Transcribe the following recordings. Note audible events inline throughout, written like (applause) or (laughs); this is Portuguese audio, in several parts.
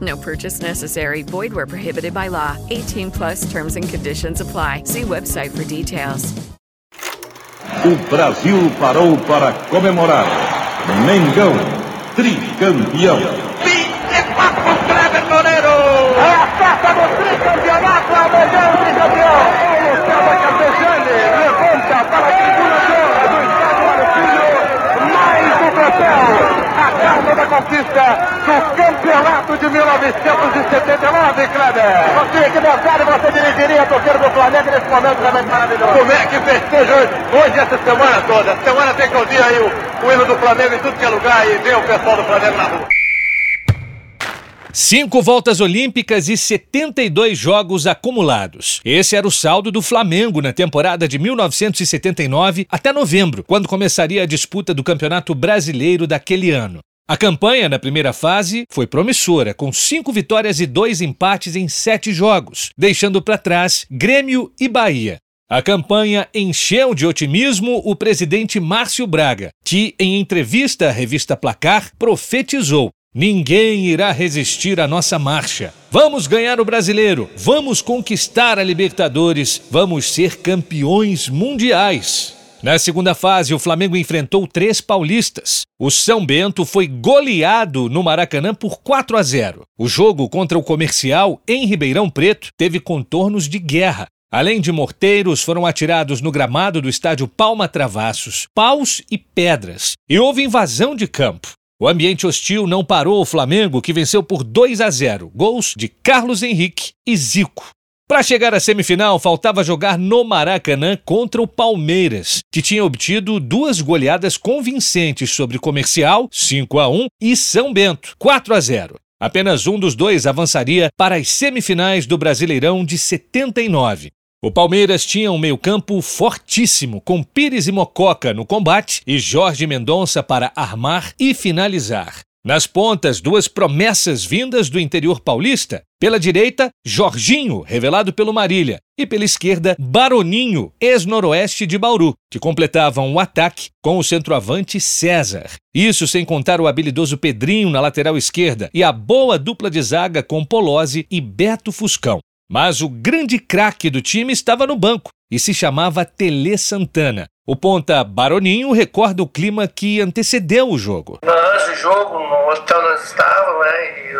No purchase necessary. Void where prohibited by law. 18 plus terms and conditions apply. See website for details. O Brasil parou para comemorar. Mengão, tricampeão. Conquista do campeonato de 1979, Kleber. Você que vontade você dirigiria a torcida do Flamengo nesse momento realmente maravilhoso. Como é que festeja hoje, hoje essa semana toda? Essa semana tem que ouvir aí o, o hino do Flamengo em tudo que é lugar e ver o pessoal do Flamengo na rua. Cinco voltas olímpicas e 72 jogos acumulados. Esse era o saldo do Flamengo na temporada de 1979 até novembro, quando começaria a disputa do Campeonato Brasileiro daquele ano. A campanha na primeira fase foi promissora, com cinco vitórias e dois empates em sete jogos, deixando para trás Grêmio e Bahia. A campanha encheu de otimismo o presidente Márcio Braga, que, em entrevista à revista Placar, profetizou Ninguém irá resistir à nossa marcha. Vamos ganhar o brasileiro, vamos conquistar a Libertadores, vamos ser campeões mundiais. Na segunda fase, o Flamengo enfrentou três paulistas. O São Bento foi goleado no Maracanã por 4 a 0. O jogo contra o Comercial, em Ribeirão Preto, teve contornos de guerra. Além de morteiros, foram atirados no gramado do estádio Palma Travassos, paus e pedras, e houve invasão de campo. O ambiente hostil não parou o Flamengo, que venceu por 2 a 0, gols de Carlos Henrique e Zico. Para chegar à semifinal, faltava jogar no Maracanã contra o Palmeiras, que tinha obtido duas goleadas convincentes sobre Comercial, 5 a 1, e São Bento, 4 a 0. Apenas um dos dois avançaria para as semifinais do Brasileirão de 79. O Palmeiras tinha um meio-campo fortíssimo, com Pires e Mococa no combate e Jorge Mendonça para armar e finalizar. Nas pontas, duas promessas vindas do interior paulista. Pela direita, Jorginho, revelado pelo Marília, e pela esquerda, Baroninho, ex-noroeste de Bauru, que completavam o ataque com o centroavante César. Isso sem contar o habilidoso Pedrinho na lateral esquerda e a boa dupla de zaga com Polozzi e Beto Fuscão. Mas o grande craque do time estava no banco e se chamava Tele Santana. O ponta Baroninho recorda o clima que antecedeu o jogo. Antes do jogo, no hospital nós estávamos, né? E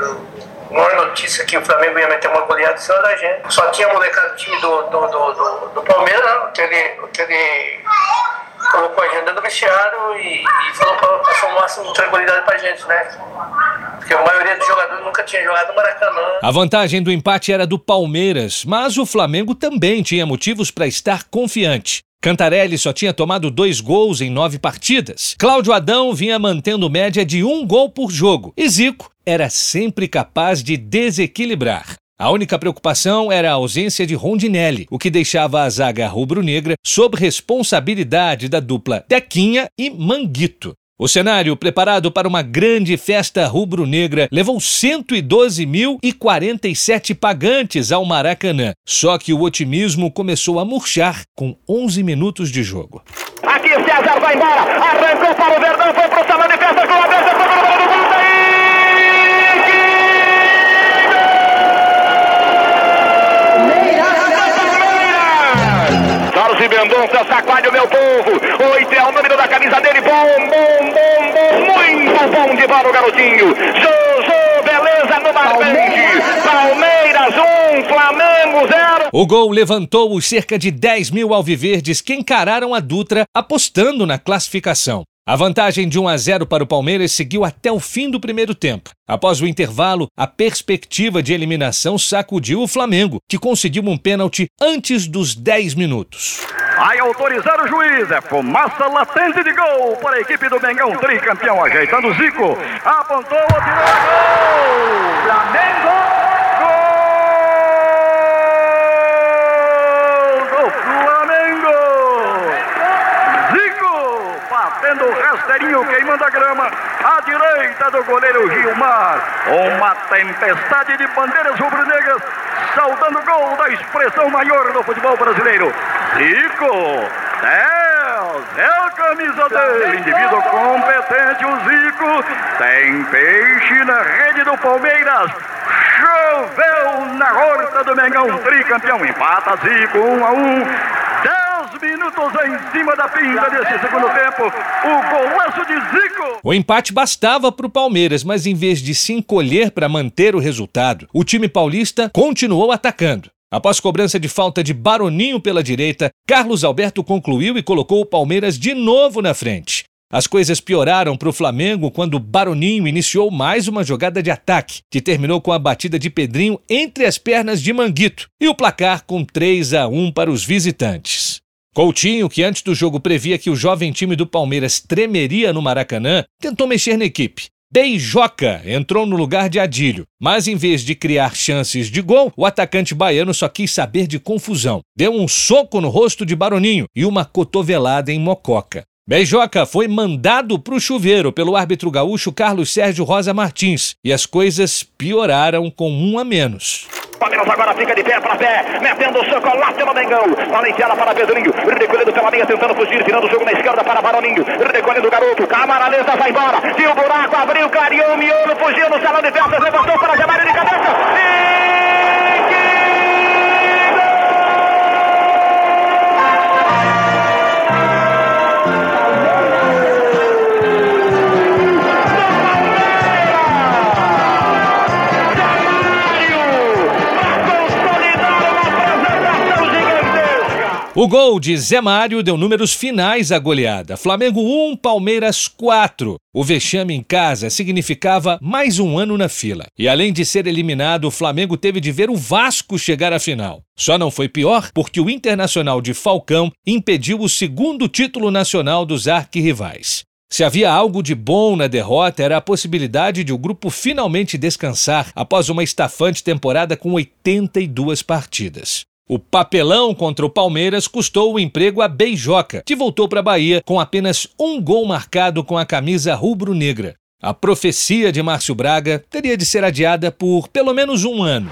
a maior notícia que o Flamengo ia meter uma goleada em cima da gente. Só tinha molecada do time do, do, do, do, do Palmeiras, né? o Tele, o Tele colocou a dentro do vestiário e, e falou para passar o máximo de tranquilidade pra gente, né? Porque a maioria dos jogadores nunca tinha jogado no Maracanã. A vantagem do empate era do Palmeiras, mas o Flamengo também tinha motivos para estar confiante. Cantarelli só tinha tomado dois gols em nove partidas. Cláudio Adão vinha mantendo média de um gol por jogo. E Zico era sempre capaz de desequilibrar. A única preocupação era a ausência de Rondinelli, o que deixava a zaga rubro-negra sob responsabilidade da dupla Tequinha e Manguito. O cenário, preparado para uma grande festa rubro-negra, levou 112.047 pagantes ao Maracanã. Só que o otimismo começou a murchar com 11 minutos de jogo. Aqui César vai embora, arrancou para o Verdão, foi pro salão de festa com a mesa, foi Carlos e Mendonça, sacode o meu povo. Oito é o número da camisa dele. Bom, bom, bom, bom, muito bom de bola o garotinho. Jojo, beleza no marcante. Palmeiras 1, um, Flamengo 0. O gol levantou os cerca de 10 mil alviverdes que encararam a Dutra apostando na classificação. A vantagem de 1 a 0 para o Palmeiras seguiu até o fim do primeiro tempo. Após o intervalo, a perspectiva de eliminação sacudiu o Flamengo, que conseguiu um pênalti antes dos 10 minutos. Vai autorizar o juiz. É fumaça latente de gol para a equipe do Mengão, tricampeão, ajeitando o Zico. Apontou, atirou, gol! Flamengo! Queimando a grama, à direita do goleiro Gilmar. Uma tempestade de bandeiras rubro-negras, saudando o gol da expressão maior do futebol brasileiro. Zico, Deus, é a camisa dele, indivíduo competente, o Zico, tem peixe na rede do Palmeiras. Choveu na horta do Mengão, tricampeão, empata Zico, 1 um a 1 um minutos em cima da pinta desse segundo tempo. O golaço de Zico. O empate bastava para o Palmeiras, mas em vez de se encolher para manter o resultado, o time paulista continuou atacando. Após cobrança de falta de Baroninho pela direita, Carlos Alberto concluiu e colocou o Palmeiras de novo na frente. As coisas pioraram para o Flamengo quando Baroninho iniciou mais uma jogada de ataque, que terminou com a batida de Pedrinho entre as pernas de Manguito e o placar com 3 a 1 para os visitantes. Coutinho, que antes do jogo previa que o jovem time do Palmeiras tremeria no Maracanã, tentou mexer na equipe. Beijoca entrou no lugar de Adílio, mas em vez de criar chances de gol, o atacante baiano só quis saber de confusão. Deu um soco no rosto de Baroninho e uma cotovelada em Mococa. Beijoca foi mandado para o chuveiro pelo árbitro gaúcho Carlos Sérgio Rosa Martins e as coisas pioraram com um a menos. Palmeiras agora fica de pé para pé, metendo o chocolate no Mengão. Valenciana para Pedrinho, recolhendo pela meia, tentando fugir, virando o jogo na esquerda para Baroninho. Recolhendo o garoto, Camaraleza vai embora. Viu o buraco, abriu, clareou, miolo, fugiu no salão de festas, levantou para Jamário de cabeça. E... O gol de Zé Mário deu números finais à goleada. Flamengo 1, Palmeiras 4. O vexame em casa significava mais um ano na fila. E além de ser eliminado, o Flamengo teve de ver o Vasco chegar à final. Só não foi pior porque o Internacional de Falcão impediu o segundo título nacional dos arquirrivais. Se havia algo de bom na derrota, era a possibilidade de o grupo finalmente descansar após uma estafante temporada com 82 partidas. O papelão contra o Palmeiras custou o emprego a Beijoca, que voltou para a Bahia com apenas um gol marcado com a camisa rubro-negra. A profecia de Márcio Braga teria de ser adiada por pelo menos um ano.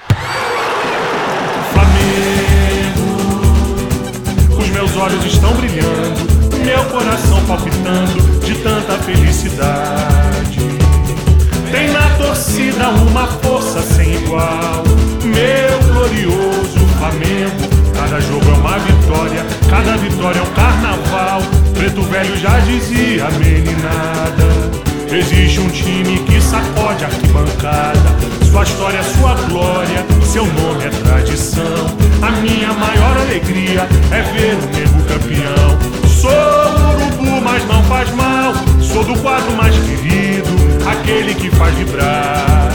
Flamengo, os meus olhos estão brilhando, meu coração palpitando de tanta felicidade. Tem na torcida uma força sem igual, meu glorioso Flamengo. Cada jogo é uma vitória, cada vitória é um carnaval. Preto velho já dizia, meninada. Existe um time que sacode a arquibancada. Sua história é sua glória, seu nome é tradição. A minha maior alegria é ver o nego campeão. Sou urubu, mas não faz mal. Sou do quadro mais querido, aquele que faz vibrar.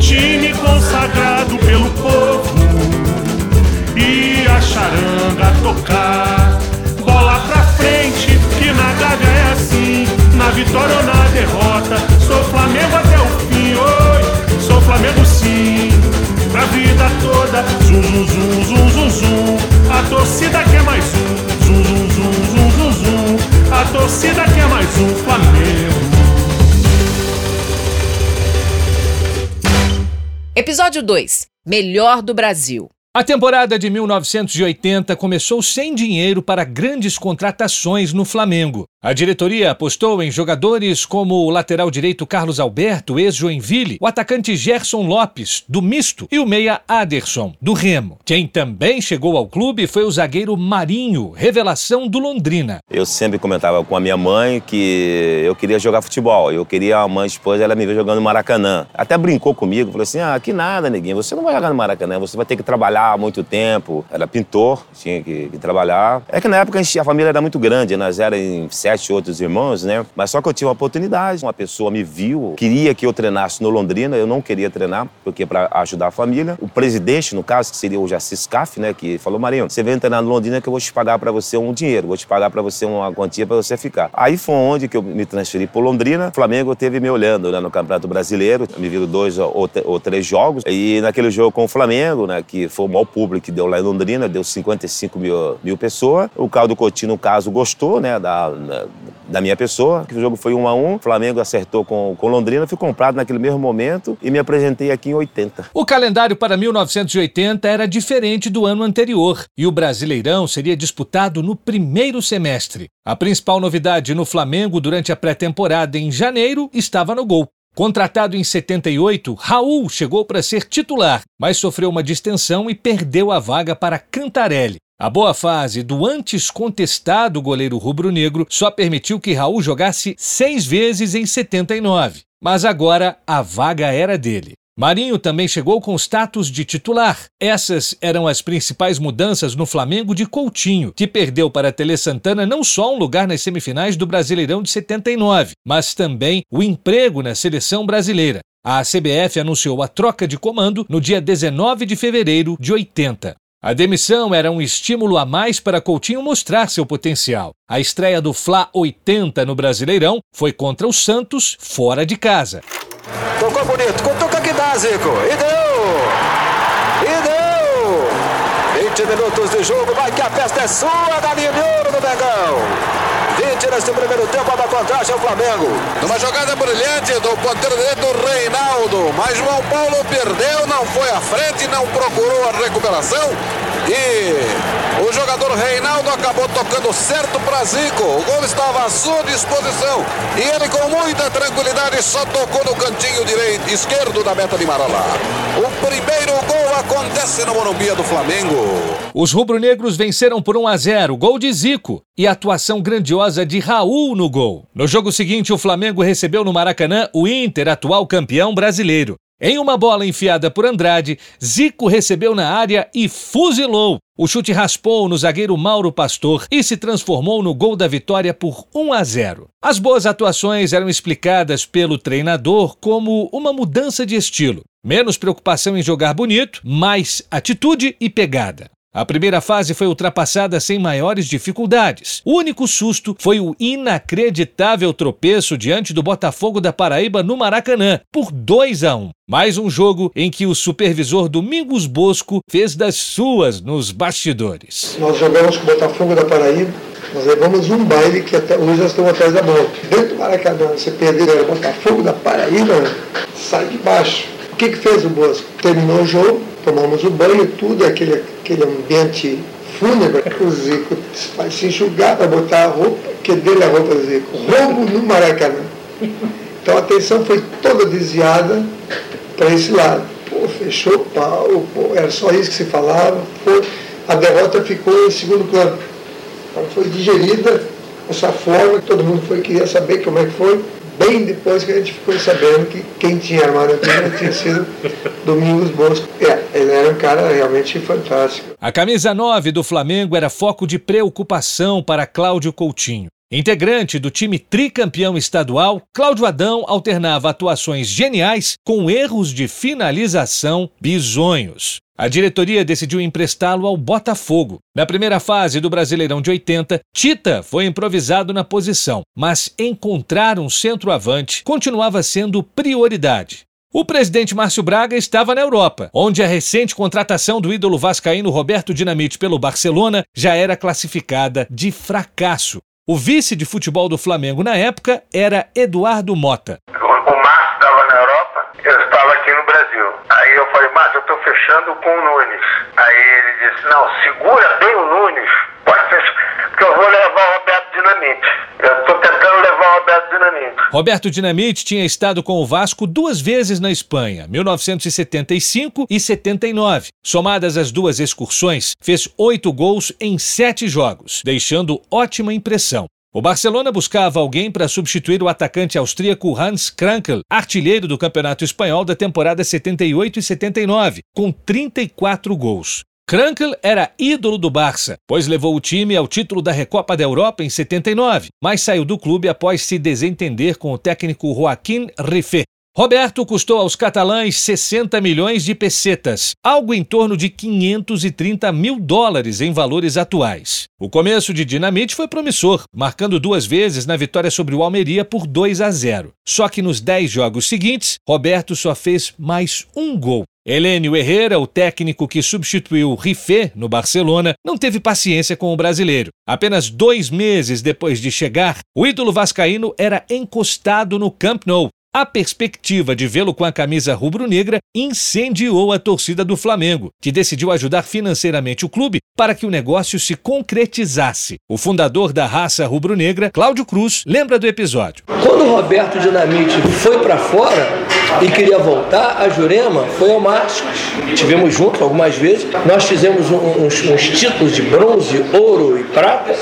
Time consagrado pelo povo charanga tocar. Bola pra frente, que na gávea é assim, na vitória ou na derrota. Sou Flamengo até o fim, oi, sou Flamengo sim. Pra vida toda, zum zum zum zum zum zum. A torcida quer mais um, zum zum zum zum zum zum. A torcida quer mais um Flamengo. Episódio 2 Melhor do Brasil. A temporada de 1980 começou sem dinheiro para grandes contratações no Flamengo. A diretoria apostou em jogadores como o lateral direito Carlos Alberto, ex-Joinville, o atacante Gerson Lopes, do Misto, e o meia Aderson, do Remo. Quem também chegou ao clube foi o zagueiro Marinho, revelação do Londrina. Eu sempre comentava com a minha mãe que eu queria jogar futebol. Eu queria a mãe esposa, ela me ver jogando no Maracanã. Até brincou comigo, falou assim: ah, que nada, neguinho, você não vai jogar no Maracanã, você vai ter que trabalhar muito tempo. Era pintor, tinha que, que trabalhar. É que na época a família era muito grande, nós éramos sete sete outros irmãos, né? Mas só que eu tive uma oportunidade. Uma pessoa me viu, queria que eu treinasse no Londrina, eu não queria treinar, porque para ajudar a família. O presidente, no caso, que seria o Jacis Caff, né? Que falou, Marinho, você vem treinar no Londrina que eu vou te pagar para você um dinheiro, vou te pagar para você uma quantia para você ficar. Aí foi onde que eu me transferi para Londrina. O Flamengo teve me olhando né, no Campeonato Brasileiro, me viram dois ou, ou, três jogos. E naquele jogo com o Flamengo, né? Que foi o maior público que deu lá em Londrina, deu 55 mil, mil pessoas. O Caldo Coutinho, no caso, gostou, né? Da, da minha pessoa, que o jogo foi 1 a 1 o Flamengo acertou com, com Londrina, fui comprado naquele mesmo momento e me apresentei aqui em 80. O calendário para 1980 era diferente do ano anterior e o Brasileirão seria disputado no primeiro semestre. A principal novidade no Flamengo durante a pré-temporada em janeiro estava no gol. Contratado em 78, Raul chegou para ser titular, mas sofreu uma distensão e perdeu a vaga para Cantarelli. A boa fase do antes contestado goleiro rubro-negro só permitiu que Raul jogasse seis vezes em 79, mas agora a vaga era dele. Marinho também chegou com status de titular. Essas eram as principais mudanças no Flamengo de Coutinho, que perdeu para Tele Santana não só um lugar nas semifinais do Brasileirão de 79, mas também o emprego na seleção brasileira. A CBF anunciou a troca de comando no dia 19 de fevereiro de 80. A demissão era um estímulo a mais para Coutinho mostrar seu potencial. A estreia do Fla 80 no Brasileirão foi contra o Santos, fora de casa. Tocou bonito, toca que dá, Zico. E deu! E deu! 20 minutos de jogo, vai que a festa é sua, de ouro do Mengão. 20 nesse primeiro tempo, a vantagem ao Flamengo. Numa jogada brilhante do ponteiro direito, Reinaldo. Mas João Paulo perdeu, não foi à frente, não procurou a recuperação. E o jogador Reinaldo acabou tocando certo para Zico. O gol estava à sua disposição. E ele, com muita tranquilidade, só tocou no cantinho direito, esquerdo da meta de Marolá. O primeiro gol acontece no Morumbi do Flamengo. Os rubro-negros venceram por 1 a 0, gol de Zico e atuação grandiosa de Raul no gol. No jogo seguinte, o Flamengo recebeu no Maracanã o Inter, atual campeão brasileiro. Em uma bola enfiada por Andrade, Zico recebeu na área e fuzilou. O chute raspou no zagueiro Mauro Pastor e se transformou no gol da vitória por 1 a 0. As boas atuações eram explicadas pelo treinador como uma mudança de estilo. Menos preocupação em jogar bonito, mais atitude e pegada. A primeira fase foi ultrapassada sem maiores dificuldades. O único susto foi o inacreditável tropeço diante do Botafogo da Paraíba no Maracanã, por 2 a 1. Mais um jogo em que o supervisor Domingos Bosco fez das suas nos bastidores. Nós jogamos com o Botafogo da Paraíba, nós levamos um baile que até hoje nós estamos atrás da bola. Dentro do Maracanã, você perdeu o Botafogo da Paraíba, sai de baixo. O que, que fez o Bosco? Terminou o jogo, tomamos o banho, tudo, aquele, aquele ambiente fúnebre. (laughs) O Zico se enxugar para botar a roupa, que dele a roupa do Zico. Roubo no Maracanã. Então a atenção foi toda desviada para esse lado. Pô, fechou o pau, pô, era só isso que se falava. Pô, a derrota ficou em segundo plano. Então foi digerida dessa forma, todo mundo foi, queria saber como é que foi bem depois que a gente ficou sabendo que quem tinha armado aquilo tinha sido Domingos Bosco. É, ele era um cara realmente fantástico. A camisa 9 do Flamengo era foco de preocupação para Cláudio Coutinho. Integrante do time tricampeão estadual, Cláudio Adão alternava atuações geniais com erros de finalização bizonhos. A diretoria decidiu emprestá-lo ao Botafogo. Na primeira fase do Brasileirão de 80, Tita foi improvisado na posição, mas encontrar um centroavante continuava sendo prioridade. O presidente Márcio Braga estava na Europa, onde a recente contratação do ídolo vascaíno Roberto Dinamite pelo Barcelona já era classificada de fracasso. O vice de futebol do Flamengo na época era Eduardo Mota. O Márcio estava na Europa, eu estava aqui no Brasil. Aí eu falei, Márcio, eu estou fechando com o Nunes. Aí ele disse, não, segura bem o Nunes, pode fechar, porque eu vou levar o Roberto Dinamite. Eu estou tentando levar o Roberto Dinamite. Roberto Dinamite tinha estado com o Vasco duas vezes na Espanha, 1975 e 79. Somadas as duas excursões, fez oito gols em sete jogos, deixando ótima impressão. O Barcelona buscava alguém para substituir o atacante austríaco Hans Krankel, artilheiro do Campeonato Espanhol da temporada 78 e 79, com 34 gols. Krankel era ídolo do Barça, pois levou o time ao título da Recopa da Europa em 79, mas saiu do clube após se desentender com o técnico Joaquim Rifé. Roberto custou aos catalães 60 milhões de pesetas, algo em torno de 530 mil dólares em valores atuais. O começo de Dinamite foi promissor, marcando duas vezes na vitória sobre o Almeria por 2 a 0. Só que nos 10 jogos seguintes, Roberto só fez mais um gol. Helênio Herrera, o técnico que substituiu Rifé no Barcelona, não teve paciência com o brasileiro. Apenas dois meses depois de chegar, o ídolo vascaíno era encostado no Camp Nou a perspectiva de vê-lo com a camisa rubro-negra incendiou a torcida do Flamengo, que decidiu ajudar financeiramente o clube para que o negócio se concretizasse. O fundador da raça rubro-negra, Cláudio Cruz, lembra do episódio. Quando o Roberto Dinamite foi para fora e queria voltar, a Jurema foi ao Márcio. Tivemos juntos algumas vezes. Nós fizemos uns, uns títulos de bronze, ouro e prata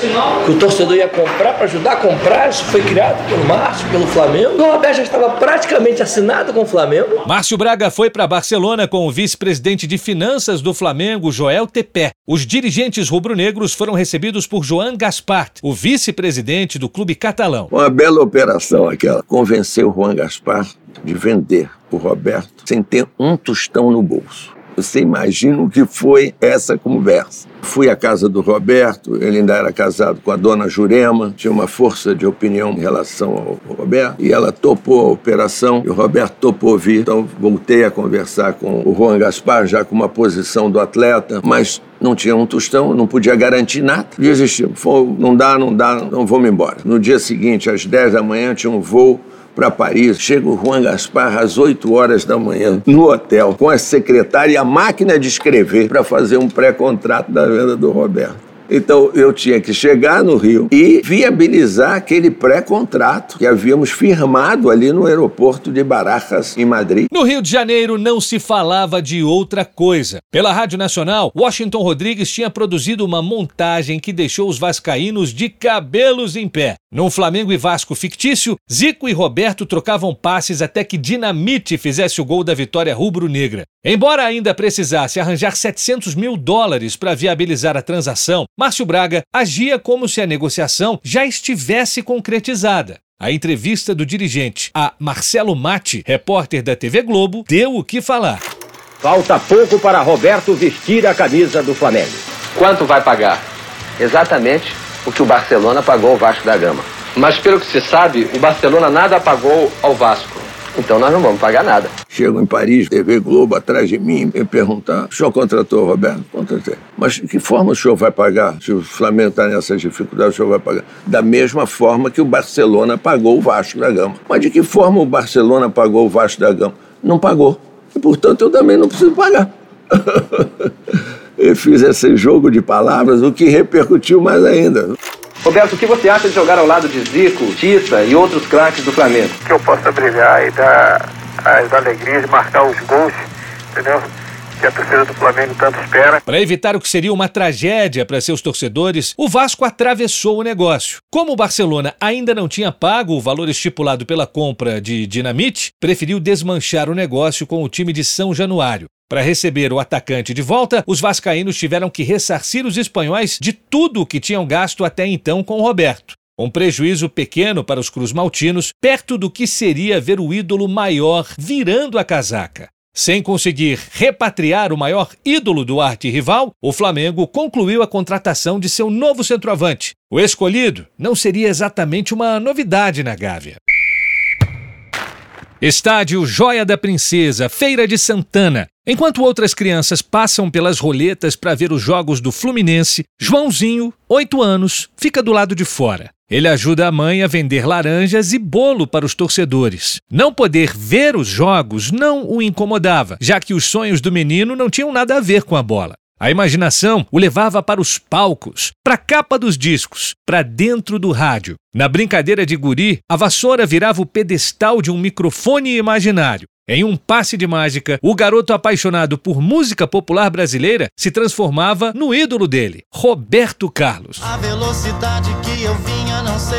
que o torcedor ia comprar para ajudar a comprar. Isso foi criado pelo Márcio, pelo Flamengo. O Roberto já estava praticamente assinado com o Flamengo. Márcio Braga foi para Barcelona com o vice-presidente de finanças do Flamengo, Joel Tepé. Os dirigentes rubro-negros foram recebidos por Joan Gaspart, o vice-presidente do clube catalão. Uma bela operação aquela. Convenceu o Juan Gaspar de vender o Roberto sem ter um tostão no bolso. Você imagina o que foi essa conversa. Fui à casa do Roberto, ele ainda era casado com a dona Jurema, tinha uma força de opinião em relação ao Roberto, e ela topou a operação, e o Roberto topou vir. Então voltei a conversar com o Juan Gaspar, já com uma posição do atleta, mas não tinha um tostão, não podia garantir nada. Desistiu. Não dá, não dá, não vamos embora. No dia seguinte, às 10 da manhã, tinha um voo para Paris. Chega o Juan Gaspar às 8 horas da manhã no hotel com a secretária e a máquina de escrever para fazer um pré-contrato da venda do Roberto. Então eu tinha que chegar no Rio e viabilizar aquele pré-contrato que havíamos firmado ali no aeroporto de Barajas, em Madrid. No Rio de Janeiro não se falava de outra coisa. Pela Rádio Nacional, Washington Rodrigues tinha produzido uma montagem que deixou os vascaínos de cabelos em pé. Num Flamengo e Vasco fictício, Zico e Roberto trocavam passes até que Dinamite fizesse o gol da vitória rubro-negra. Embora ainda precisasse arranjar 700 mil dólares para viabilizar a transação, Márcio Braga agia como se a negociação já estivesse concretizada. A entrevista do dirigente a Marcelo Matti, repórter da TV Globo, deu o que falar. Falta pouco para Roberto vestir a camisa do Flamengo. Quanto vai pagar? Exatamente o que o Barcelona pagou ao Vasco da Gama. Mas pelo que se sabe, o Barcelona nada pagou ao Vasco. Então nós não vamos pagar nada. Chego em Paris, TV Globo atrás de mim, me perguntar: o senhor contratou Roberto? Contratei. Mas de que forma o senhor vai pagar? Se o Flamengo está nessas dificuldades, o senhor vai pagar? Da mesma forma que o Barcelona pagou o Vasco da Gama. Mas de que forma o Barcelona pagou o Vasco da Gama? Não pagou. E, portanto, eu também não preciso pagar. (laughs) eu fiz esse jogo de palavras, o que repercutiu mais ainda. Roberto, o que você acha de jogar ao lado de Zico, Tita e outros craques do Flamengo? Que eu possa brilhar e dar as alegrias, marcar os gols, entendeu? Que a torcida do Flamengo tanto espera. Para evitar o que seria uma tragédia para seus torcedores, o Vasco atravessou o negócio. Como o Barcelona ainda não tinha pago o valor estipulado pela compra de Dinamite, preferiu desmanchar o negócio com o time de São Januário. Para receber o atacante de volta, os vascaínos tiveram que ressarcir os espanhóis de tudo o que tinham gasto até então com Roberto. Um prejuízo pequeno para os cruz-maltinos, perto do que seria ver o ídolo maior virando a casaca. Sem conseguir repatriar o maior ídolo do arte-rival, o Flamengo concluiu a contratação de seu novo centroavante. O escolhido não seria exatamente uma novidade na Gávea. Estádio Joia da Princesa, Feira de Santana. Enquanto outras crianças passam pelas roletas para ver os jogos do Fluminense, Joãozinho, 8 anos, fica do lado de fora. Ele ajuda a mãe a vender laranjas e bolo para os torcedores. Não poder ver os jogos não o incomodava, já que os sonhos do menino não tinham nada a ver com a bola. A imaginação o levava para os palcos, para a capa dos discos, para dentro do rádio. Na brincadeira de guri, a vassoura virava o pedestal de um microfone imaginário. Em um passe de mágica, o garoto apaixonado por música popular brasileira se transformava no ídolo dele, Roberto Carlos. A velocidade que eu vinha, não sei.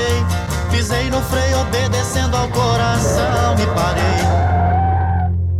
Pisei no freio, obedecendo ao coração. Me parei.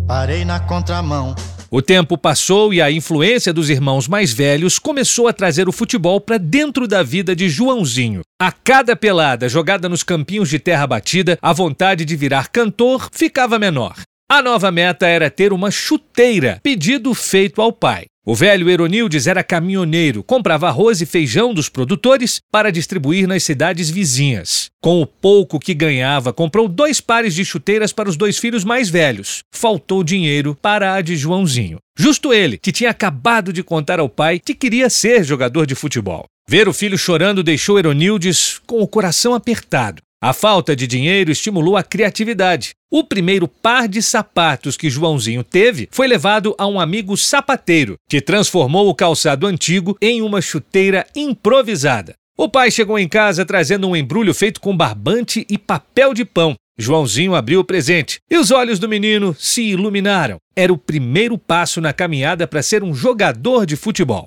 Parei na contramão. O tempo passou e a influência dos irmãos mais velhos começou a trazer o futebol para dentro da vida de Joãozinho. A cada pelada jogada nos campinhos de terra batida, a vontade de virar cantor ficava menor. A nova meta era ter uma chuteira, pedido feito ao pai. O velho Eronildes era caminhoneiro, comprava arroz e feijão dos produtores para distribuir nas cidades vizinhas. Com o pouco que ganhava, comprou dois pares de chuteiras para os dois filhos mais velhos. Faltou dinheiro para a de Joãozinho. Justo ele, que tinha acabado de contar ao pai que queria ser jogador de futebol. Ver o filho chorando deixou Eronildes com o coração apertado. A falta de dinheiro estimulou a criatividade. O primeiro par de sapatos que Joãozinho teve foi levado a um amigo sapateiro, que transformou o calçado antigo em uma chuteira improvisada. O pai chegou em casa trazendo um embrulho feito com barbante e papel de pão. Joãozinho abriu o presente e os olhos do menino se iluminaram. Era o primeiro passo na caminhada para ser um jogador de futebol.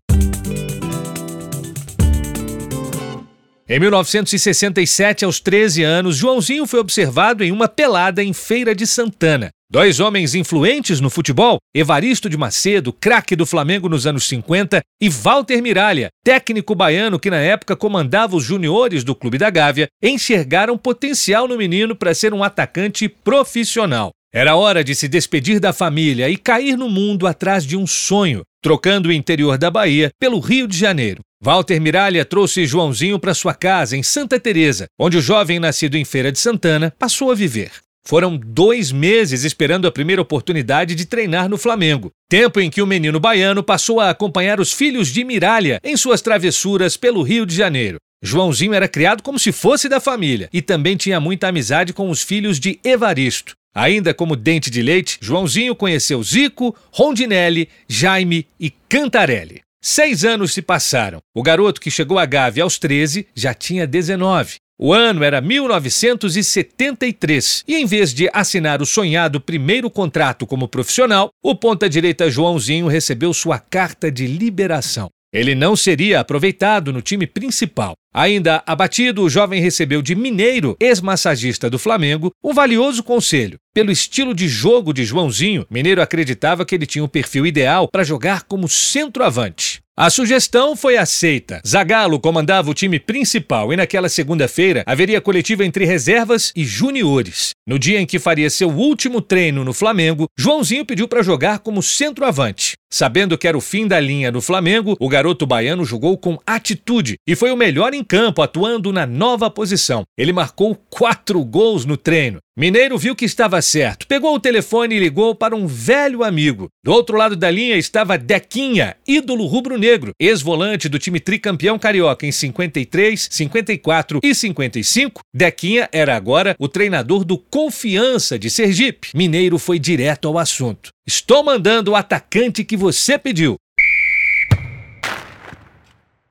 Em 1967, aos 13 anos, Joãozinho foi observado em uma pelada em Feira de Santana. Dois homens influentes no futebol, Evaristo de Macedo, craque do Flamengo nos anos 50, e Walter Miralha, técnico baiano que na época comandava os juniores do Clube da Gávea, enxergaram potencial no menino para ser um atacante profissional. Era hora de se despedir da família e cair no mundo atrás de um sonho, trocando o interior da Bahia pelo Rio de Janeiro. Walter Miralha trouxe Joãozinho para sua casa em Santa Teresa, onde o jovem nascido em Feira de Santana passou a viver. Foram dois meses esperando a primeira oportunidade de treinar no Flamengo. Tempo em que o menino baiano passou a acompanhar os filhos de Miralha em suas travessuras pelo Rio de Janeiro. Joãozinho era criado como se fosse da família e também tinha muita amizade com os filhos de Evaristo. Ainda como dente de leite, Joãozinho conheceu Zico, Rondinelli, Jaime e Cantarelli. Seis anos se passaram. O garoto que chegou a Gávea aos 13 já tinha 19. O ano era 1973 e, em vez de assinar o sonhado primeiro contrato como profissional, o ponta-direita Joãozinho recebeu sua carta de liberação. Ele não seria aproveitado no time principal. Ainda abatido, o jovem recebeu de Mineiro, ex-massagista do Flamengo, um valioso conselho. Pelo estilo de jogo de Joãozinho, Mineiro acreditava que ele tinha o perfil ideal para jogar como centroavante. A sugestão foi aceita. Zagallo comandava o time principal e naquela segunda-feira haveria coletiva entre reservas e juniores. No dia em que faria seu último treino no Flamengo, Joãozinho pediu para jogar como centroavante. Sabendo que era o fim da linha no Flamengo, o garoto baiano jogou com atitude e foi o melhor em campo, atuando na nova posição. Ele marcou quatro gols no treino. Mineiro viu que estava certo, pegou o telefone e ligou para um velho amigo. Do outro lado da linha estava Dequinha, ídolo rubro-negro, ex-volante do time tricampeão carioca em 53, 54 e 55. Dequinha era agora o treinador do Confiança de Sergipe. Mineiro foi direto ao assunto. Estou mandando o atacante que você pediu.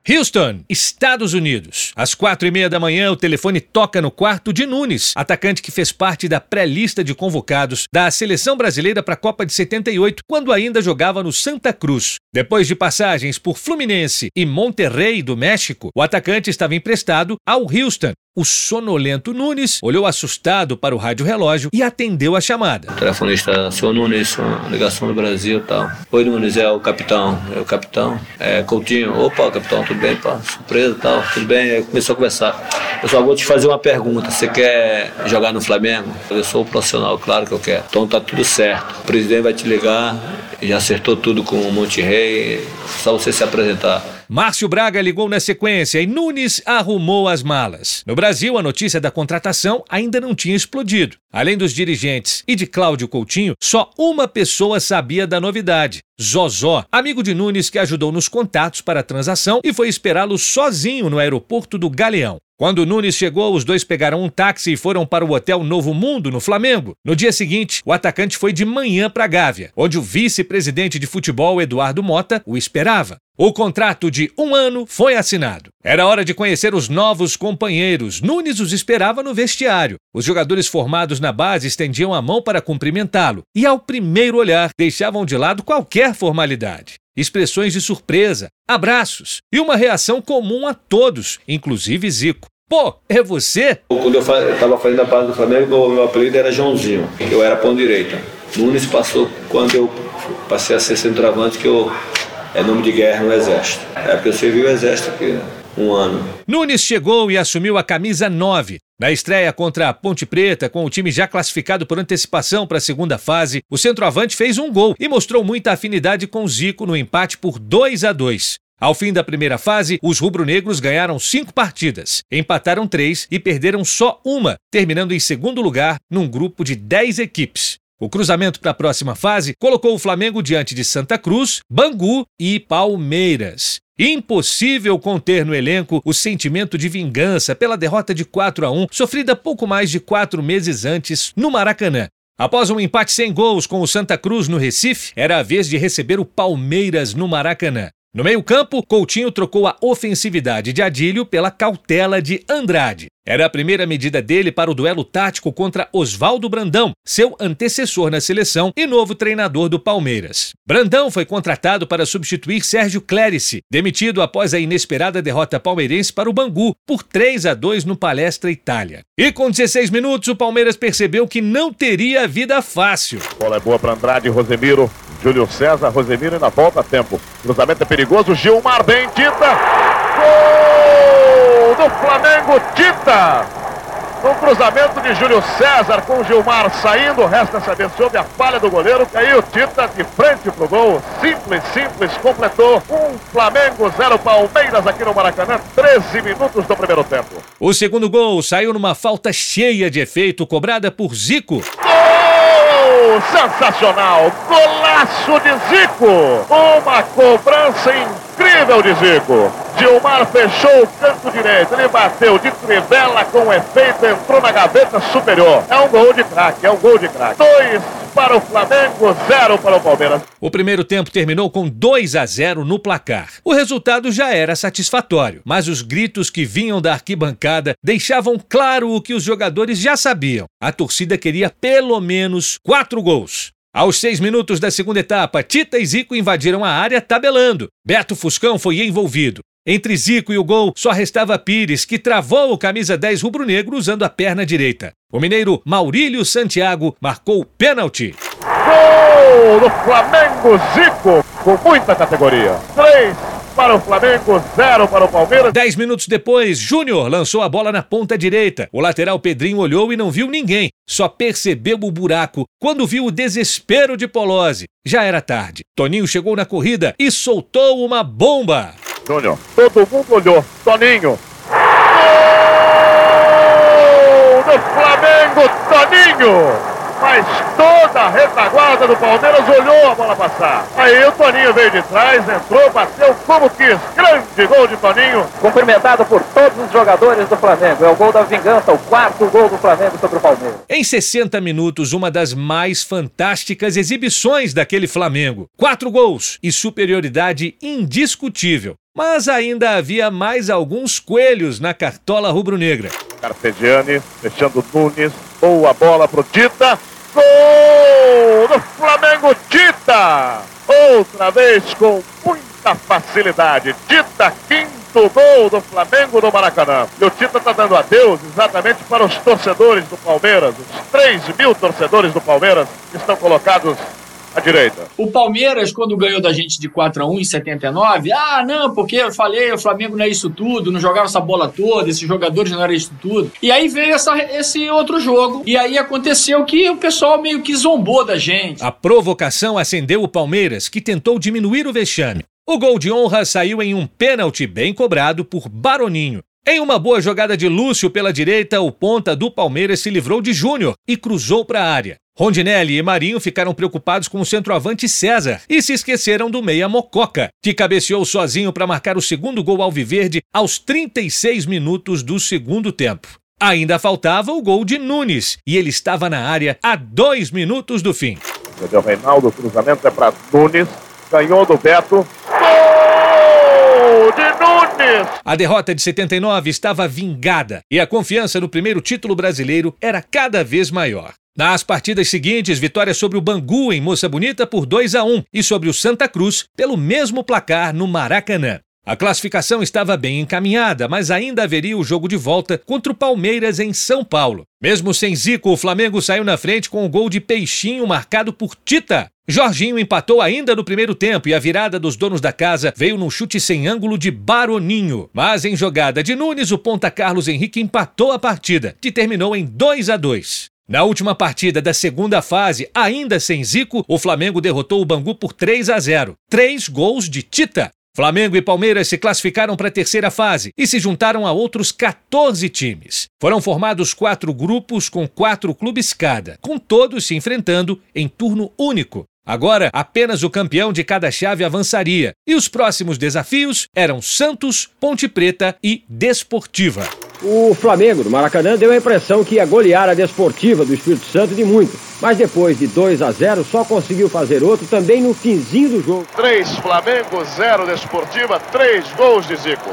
Houston, Estados Unidos. Às quatro e meia da manhã, o telefone toca no quarto de Nunes, atacante que fez parte da pré-lista de convocados da seleção brasileira para a Copa de 78, quando ainda jogava no Santa Cruz. Depois de passagens por Fluminense e Monterrey do México, o atacante estava emprestado ao Houston, o sonolento Nunes olhou assustado para o rádio-relógio e atendeu a chamada. telefonista, seu Nunes, ligação do Brasil e tal. Oi, Nunes, é o capitão. É o capitão. É Coutinho. Opa, capitão, tudo bem? Pá, surpresa e tal. Tudo bem? Começou a conversar. Eu só vou te fazer uma pergunta. Você quer jogar no Flamengo? Eu sou profissional, claro que eu quero. Então tá tudo certo. O presidente vai te ligar. Já acertou tudo com o Monte Rei. Só você se apresentar. Márcio Braga ligou na sequência e Nunes arrumou as malas. No Brasil, a notícia da contratação ainda não tinha explodido. Além dos dirigentes e de Cláudio Coutinho, só uma pessoa sabia da novidade: Zozó, amigo de Nunes que ajudou nos contatos para a transação e foi esperá-lo sozinho no aeroporto do Galeão. Quando Nunes chegou, os dois pegaram um táxi e foram para o Hotel Novo Mundo, no Flamengo. No dia seguinte, o atacante foi de manhã para Gávea, onde o vice-presidente de futebol, Eduardo Mota, o esperava. O contrato de um ano foi assinado. Era hora de conhecer os novos companheiros. Nunes os esperava no vestiário. Os jogadores formados na base estendiam a mão para cumprimentá-lo e, ao primeiro olhar, deixavam de lado qualquer formalidade. Expressões de surpresa, abraços e uma reação comum a todos, inclusive Zico. Pô, é você? Quando eu estava fazendo a base do Flamengo, meu apelido era Joãozinho. Eu era pão direita. Nunes passou quando eu passei a ser centroavante, que eu é nome de guerra no Exército. É porque eu servi o Exército aqui, né? Um ano. Nunes chegou e assumiu a camisa 9. Na estreia contra a Ponte Preta, com o time já classificado por antecipação para a segunda fase, o centroavante fez um gol e mostrou muita afinidade com Zico no empate por 2 a 2. Ao fim da primeira fase, os rubro-negros ganharam cinco partidas, empataram três e perderam só uma, terminando em segundo lugar num grupo de dez equipes. O cruzamento para a próxima fase colocou o Flamengo diante de Santa Cruz, Bangu e Palmeiras. Impossível conter no elenco o sentimento de vingança pela derrota de 4 a 1 sofrida pouco mais de quatro meses antes no Maracanã. Após um empate sem gols com o Santa Cruz no Recife, era a vez de receber o Palmeiras no Maracanã. No meio-campo, Coutinho trocou a ofensividade de Adílio pela cautela de Andrade. Era a primeira medida dele para o duelo tático contra Oswaldo Brandão, seu antecessor na seleção e novo treinador do Palmeiras. Brandão foi contratado para substituir Sérgio Clérice, demitido após a inesperada derrota palmeirense para o Bangu por 3 a 2 no Palestra Itália. E com 16 minutos, o Palmeiras percebeu que não teria vida fácil. Bola é boa para Andrade, Rosemiro, Júlio César, Rosemiro ainda volta tempo. Cruzamento é perigoso, Gilmar bem Tita. Gol do Flamengo, Tita. No cruzamento de Júlio César com Gilmar saindo, resta saber sobre a falha do goleiro. Caiu Tita de frente pro gol. Simples, simples, completou. Um Flamengo, zero Palmeiras aqui no Maracanã. 13 minutos do primeiro tempo. O segundo gol saiu numa falta cheia de efeito cobrada por Zico. Sensacional! Golaço de Zico! Uma cobrança incrível de Zico. Gilmar fechou o canto direito, ele bateu de trivela com efeito, entrou na gaveta superior. É um gol de craque, é um gol de craque. Dois para o Flamengo, zero para o Palmeiras. O primeiro tempo terminou com 2 a 0 no placar. O resultado já era satisfatório, mas os gritos que vinham da arquibancada deixavam claro o que os jogadores já sabiam. A torcida queria pelo menos quatro gols. Aos seis minutos da segunda etapa, Tita e Zico invadiram a área tabelando. Beto Fuscão foi envolvido. Entre Zico e o gol, só restava Pires, que travou o camisa 10 rubro-negro usando a perna direita. O mineiro Maurílio Santiago marcou o pênalti. Gol do Flamengo, Zico, com muita categoria. Três para o Flamengo, zero para o Palmeiras. Dez minutos depois, Júnior lançou a bola na ponta direita. O lateral Pedrinho olhou e não viu ninguém. Só percebeu o buraco quando viu o desespero de Polozzi. Já era tarde. Toninho chegou na corrida e soltou uma bomba. Júnior, todo mundo olhou. Toninho. Gol do Flamengo, Toninho mas toda a retaguarda do Palmeiras olhou a bola passar. Aí o Toninho veio de trás, entrou, bateu como quis. Grande gol de Toninho. Cumprimentado por todos os jogadores do Flamengo. É o gol da vingança, o quarto gol do Flamengo sobre o Palmeiras. Em 60 minutos, uma das mais fantásticas exibições daquele Flamengo. Quatro gols e superioridade indiscutível. Mas ainda havia mais alguns coelhos na cartola rubro-negra. Carpegiani, fechando Nunes, boa bola pro Tita. Gol do Flamengo, Tita! Outra vez com muita facilidade. Tita, quinto gol do Flamengo no Maracanã. E o Tita está dando adeus exatamente para os torcedores do Palmeiras, os 3 mil torcedores do Palmeiras estão colocados à direita. O Palmeiras, quando ganhou da gente de 4 a 1 em 79, ah, não, porque eu falei, o Flamengo não é isso tudo, não jogava essa bola toda, esses jogadores não eram isso tudo. E aí veio essa, esse outro jogo, e aí aconteceu que o pessoal meio que zombou da gente. A provocação acendeu o Palmeiras, que tentou diminuir o vexame. O gol de honra saiu em um pênalti bem cobrado por Baroninho. Em uma boa jogada de Lúcio pela direita, o ponta do Palmeiras se livrou de Júnior e cruzou para a área. Rondinelli e Marinho ficaram preocupados com o centroavante César e se esqueceram do meia Mococa, que cabeceou sozinho para marcar o segundo gol alviverde aos 36 minutos do segundo tempo. Ainda faltava o gol de Nunes e ele estava na área a dois minutos do fim. Reinaldo, cruzamento é para Nunes, ganhou do Beto. A derrota de 79 estava vingada e a confiança no primeiro título brasileiro era cada vez maior. Nas partidas seguintes, vitória sobre o Bangu em Moça Bonita por 2 a 1 e sobre o Santa Cruz pelo mesmo placar no Maracanã. A classificação estava bem encaminhada, mas ainda haveria o jogo de volta contra o Palmeiras em São Paulo. Mesmo sem Zico, o Flamengo saiu na frente com o gol de Peixinho marcado por Tita. Jorginho empatou ainda no primeiro tempo e a virada dos donos da casa veio num chute sem ângulo de Baroninho. Mas em jogada de Nunes, o ponta Carlos Henrique empatou a partida, que terminou em 2 a 2. Na última partida da segunda fase, ainda sem Zico, o Flamengo derrotou o Bangu por 3 a 0. Três gols de Tita. Flamengo e Palmeiras se classificaram para a terceira fase e se juntaram a outros 14 times. Foram formados quatro grupos com quatro clubes cada, com todos se enfrentando em turno único. Agora, apenas o campeão de cada chave avançaria, e os próximos desafios eram Santos, Ponte Preta e Desportiva. O Flamengo do Maracanã deu a impressão que ia golear a Desportiva do Espírito Santo de muito, mas depois de 2 a 0 só conseguiu fazer outro também no finzinho do jogo. 3 Flamengo, 0 Desportiva, 3 gols de Zico.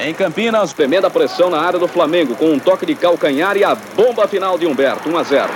Em Campinas, tremenda pressão na área do Flamengo, com um toque de calcanhar e a bomba final de Humberto, 1 a 0.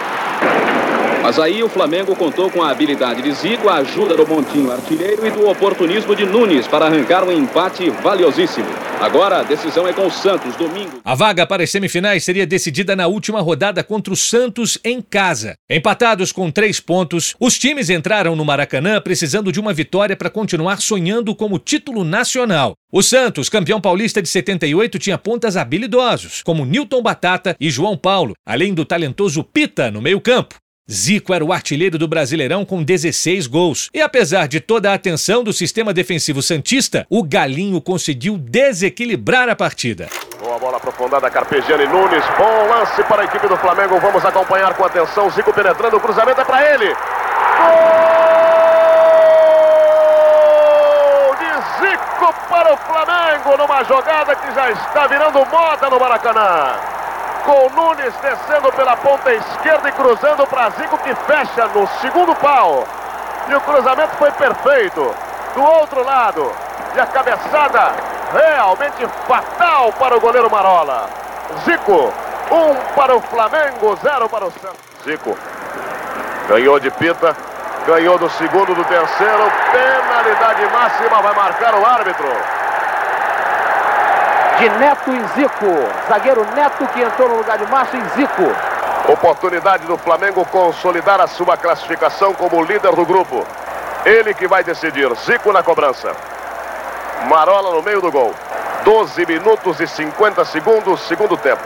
Mas aí o Flamengo contou com a habilidade de Zico, a ajuda do Montinho artilheiro e do oportunismo de Nunes para arrancar um empate valiosíssimo. Agora a decisão é com o Santos, domingo. A vaga para as semifinais seria decidida na última rodada contra o Santos em casa. Empatados com três pontos, os times entraram no Maracanã precisando de uma vitória para continuar sonhando como título nacional. O Santos, campeão paulista de 78, tinha pontas habilidosos, como Newton Batata e João Paulo, além do talentoso Pita no meio-campo. Zico era o artilheiro do Brasileirão com 16 gols. E apesar de toda a atenção do sistema defensivo Santista, o Galinho conseguiu desequilibrar a partida. Boa bola aprofundada, Carpegiani Nunes. Bom lance para a equipe do Flamengo. Vamos acompanhar com atenção. Zico penetrando, o cruzamento é para ele. Gol de Zico para o Flamengo numa jogada que já está virando moda no Maracanã com Nunes descendo pela ponta esquerda e cruzando para Zico que fecha no segundo pau. E o cruzamento foi perfeito. Do outro lado, e a cabeçada realmente fatal para o goleiro Marola. Zico, um para o Flamengo, zero para o Santos. Zico ganhou de pita, ganhou do segundo, do terceiro, penalidade máxima, vai marcar o árbitro de Neto e Zico. Zagueiro Neto que entrou no lugar de Márcio e Zico. Oportunidade do Flamengo consolidar a sua classificação como líder do grupo. Ele que vai decidir. Zico na cobrança. Marola no meio do gol. 12 minutos e 50 segundos, segundo tempo.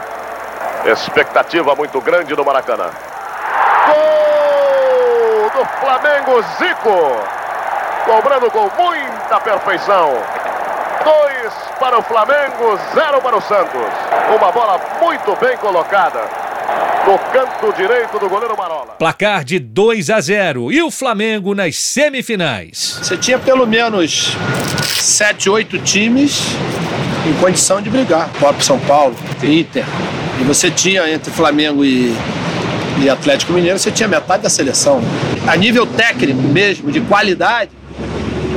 Expectativa muito grande no Maracanã. Gol do Flamengo, Zico. Cobrando com muita perfeição. Dois para o Flamengo, zero para o Santos. Uma bola muito bem colocada no canto direito do goleiro Marola. Placar de 2 a 0 e o Flamengo nas semifinais. Você tinha pelo menos 7, 8 times em condição de brigar. Próprio São Paulo, Inter. E você tinha entre Flamengo e, e Atlético Mineiro, você tinha metade da seleção. A nível técnico mesmo, de qualidade,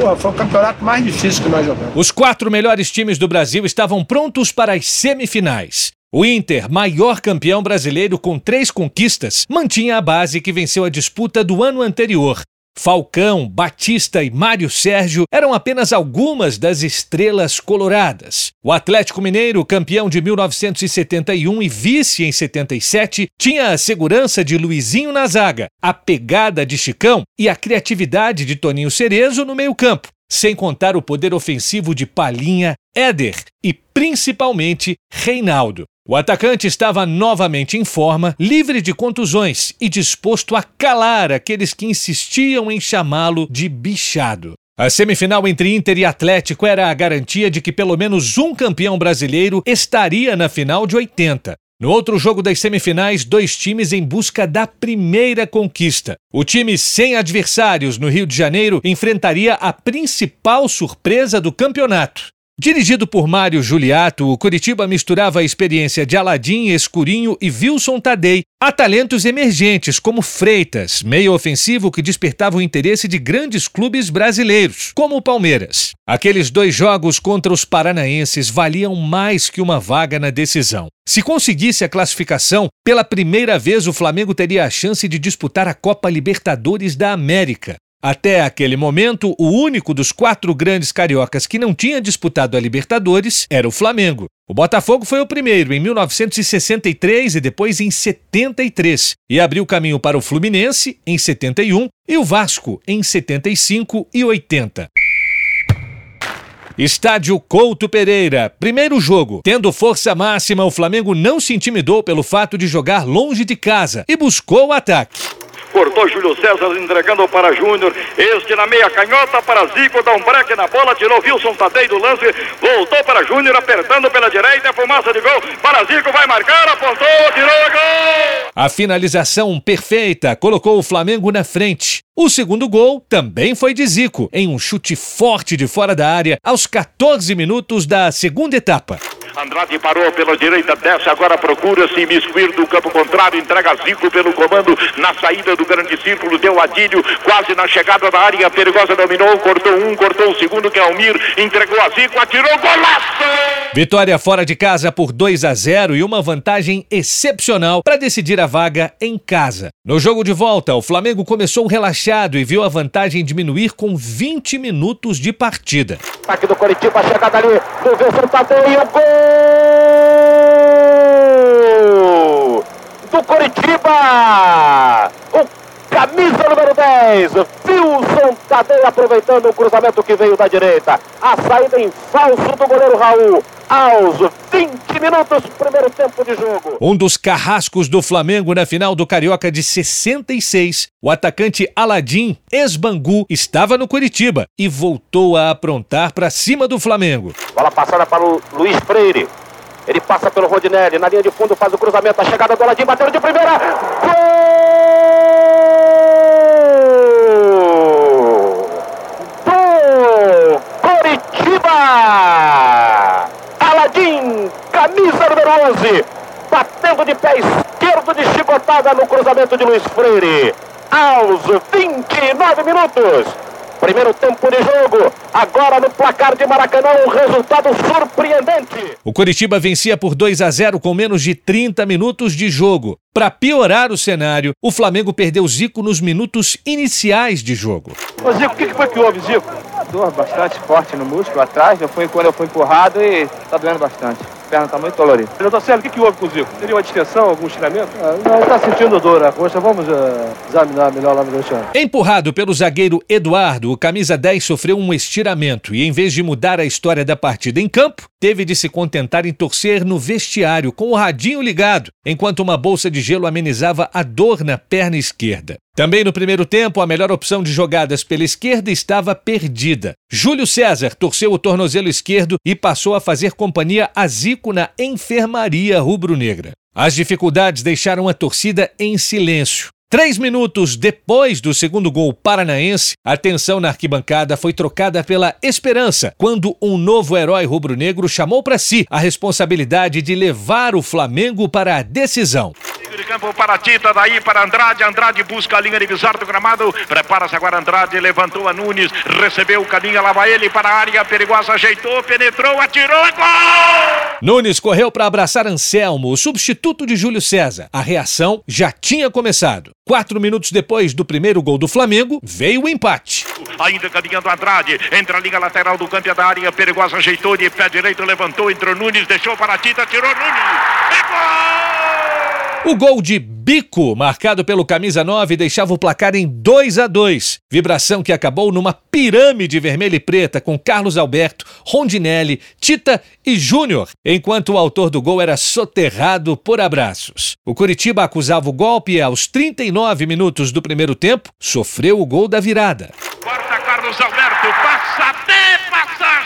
Pô, foi o campeonato mais difícil que nós jogamos. Os quatro melhores times do Brasil estavam prontos para as semifinais. O Inter, maior campeão brasileiro com três conquistas, mantinha a base que venceu a disputa do ano anterior. Falcão, Batista e Mário Sérgio eram apenas algumas das estrelas coloradas. O Atlético Mineiro, campeão de 1971 e vice em 77, tinha a segurança de Luizinho na zaga, a pegada de Chicão e a criatividade de Toninho Cerezo no meio-campo, sem contar o poder ofensivo de Palinha, Éder e principalmente Reinaldo. O atacante estava novamente em forma, livre de contusões e disposto a calar aqueles que insistiam em chamá-lo de bichado. A semifinal entre Inter e Atlético era a garantia de que pelo menos um campeão brasileiro estaria na final de 80. No outro jogo das semifinais, dois times em busca da primeira conquista. O time sem adversários no Rio de Janeiro enfrentaria a principal surpresa do campeonato, Dirigido por Mário Juliato, o Curitiba misturava a experiência de Aladim, Escurinho e Wilson Tadei a talentos emergentes como Freitas, meio ofensivo que despertava o interesse de grandes clubes brasileiros, como o Palmeiras. Aqueles dois jogos contra os paranaenses valiam mais que uma vaga na decisão. Se conseguisse a classificação, pela primeira vez o Flamengo teria a chance de disputar a Copa Libertadores da América. Até aquele momento, o único dos quatro grandes cariocas que não tinha disputado a Libertadores era o Flamengo. O Botafogo foi o primeiro em 1963 e depois em 73, e abriu caminho para o Fluminense em 71 e o Vasco em 75 e 80. Estádio Couto Pereira. Primeiro jogo. Tendo força máxima, o Flamengo não se intimidou pelo fato de jogar longe de casa e buscou o ataque. Cortou Júlio César entregando para Júnior. Este na meia canhota para Zico. Dá um breque na bola. Tirou Wilson Tadei do lance. Voltou para Júnior apertando pela direita. Fumaça de gol. Para Zico vai marcar. Apontou. Tirou gol. A finalização perfeita colocou o Flamengo na frente. O segundo gol também foi de Zico, em um chute forte de fora da área aos 14 minutos da segunda etapa. Andrade parou pela direita, desce, agora procura se imiscuir do campo contrário, entrega Zico pelo comando na saída do grande círculo, deu Adílio, quase na chegada da área perigosa, dominou, cortou um, cortou o segundo, que é Almir, entregou a Zico, atirou, golaço! Vitória fora de casa por 2 a 0 e uma vantagem excepcional para decidir a vaga em casa. No jogo de volta, o Flamengo começou relaxado e viu a vantagem diminuir com 20 minutos de partida. Ataque do Coritiba, chegada ali do Wilson Tadei, o gol do Coritiba! Camisa número 10, Wilson Tadei aproveitando o cruzamento que veio da direita. A saída em falso do goleiro Raul. Aos 20 minutos, primeiro tempo de jogo. Um dos carrascos do Flamengo na final do Carioca de 66, o atacante Aladim Esbangu estava no Curitiba e voltou a aprontar para cima do Flamengo. Bola passada para o Luiz Freire. Ele passa pelo Rodinelli, na linha de fundo faz o cruzamento, a chegada do Aladim, bateu de primeira. Gol! Coritiba! Aladim, camisa número 11, batendo de pé esquerdo de chicotada no cruzamento de Luiz Freire. Aos 29 minutos. Primeiro tempo de jogo, agora no placar de Maracanã, um resultado surpreendente. O Curitiba vencia por 2 a 0 com menos de 30 minutos de jogo. Para piorar o cenário, o Flamengo perdeu Zico nos minutos iniciais de jogo. Ô Zico, o que, que foi que houve, Zico? Dor bastante forte no músculo atrás, eu fui quando eu fui empurrado e tá doendo bastante. A perna tá muito dolorida. Doutor Célio, o que, que houve com o Zico? Teria uma distensão, algum estiramento? Ah, não, ele tá sentindo dor na coxa, vamos uh, examinar melhor lá no vestiário. Empurrado pelo zagueiro Eduardo, o camisa 10 sofreu um estiramento e, em vez de mudar a história da partida em campo, teve de se contentar em torcer no vestiário com o radinho ligado, enquanto uma bolsa de gelo amenizava a dor na perna esquerda. Também no primeiro tempo, a melhor opção de jogadas pela esquerda estava perdida. Júlio César torceu o tornozelo esquerdo e passou a fazer companhia a Zico na enfermaria rubro-negra. As dificuldades deixaram a torcida em silêncio. Três minutos depois do segundo gol paranaense, a tensão na arquibancada foi trocada pela esperança, quando um novo herói rubro-negro chamou para si a responsabilidade de levar o Flamengo para a decisão. De campo para Tita, daí para Andrade. Andrade busca a linha divisória do gramado. Prepara-se agora Andrade, levantou a Nunes, recebeu o caminho, lá vai ele para a área perigosa, ajeitou, penetrou, atirou, é gol! Nunes correu para abraçar Anselmo, o substituto de Júlio César. A reação já tinha começado. Quatro minutos depois do primeiro gol do Flamengo, veio o empate. Ainda caminhando Andrade, entra a linha lateral do campo da área perigosa, ajeitou de pé direito, levantou, entrou Nunes, deixou para Tita, tirou Nunes. O gol de bico, marcado pelo camisa 9, deixava o placar em 2 a 2. Vibração que acabou numa pirâmide vermelha e preta com Carlos Alberto, Rondinelli, Tita e Júnior, enquanto o autor do gol era soterrado por abraços. O Curitiba acusava o golpe e aos 39 minutos do primeiro tempo sofreu o gol da virada. Corta Carlos Alberto, passa de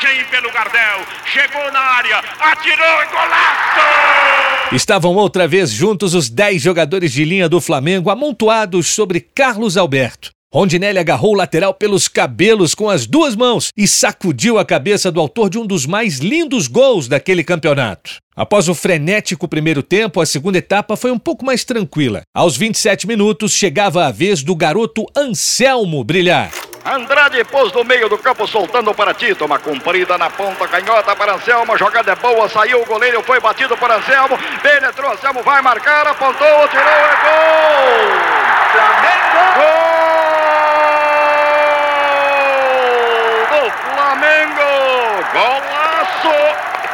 passagem pelo Gardel, chegou na área, atirou, golaço! Estavam outra vez juntos os 10 jogadores de linha do Flamengo amontoados sobre Carlos Alberto. Rondinelli agarrou o lateral pelos cabelos com as duas mãos e sacudiu a cabeça do autor de um dos mais lindos gols daquele campeonato. Após o frenético primeiro tempo, a segunda etapa foi um pouco mais tranquila. Aos 27 minutos, chegava a vez do garoto Anselmo brilhar. Andrade pôs no meio do campo, soltando para Tito. Uma comprida na ponta canhota para Anselmo. A jogada é boa, saiu o goleiro, foi batido por Anselmo. Penetrou, Anselmo vai marcar, apontou, tirou, é gol! Flamengo! Gol! do Flamengo! Golaço!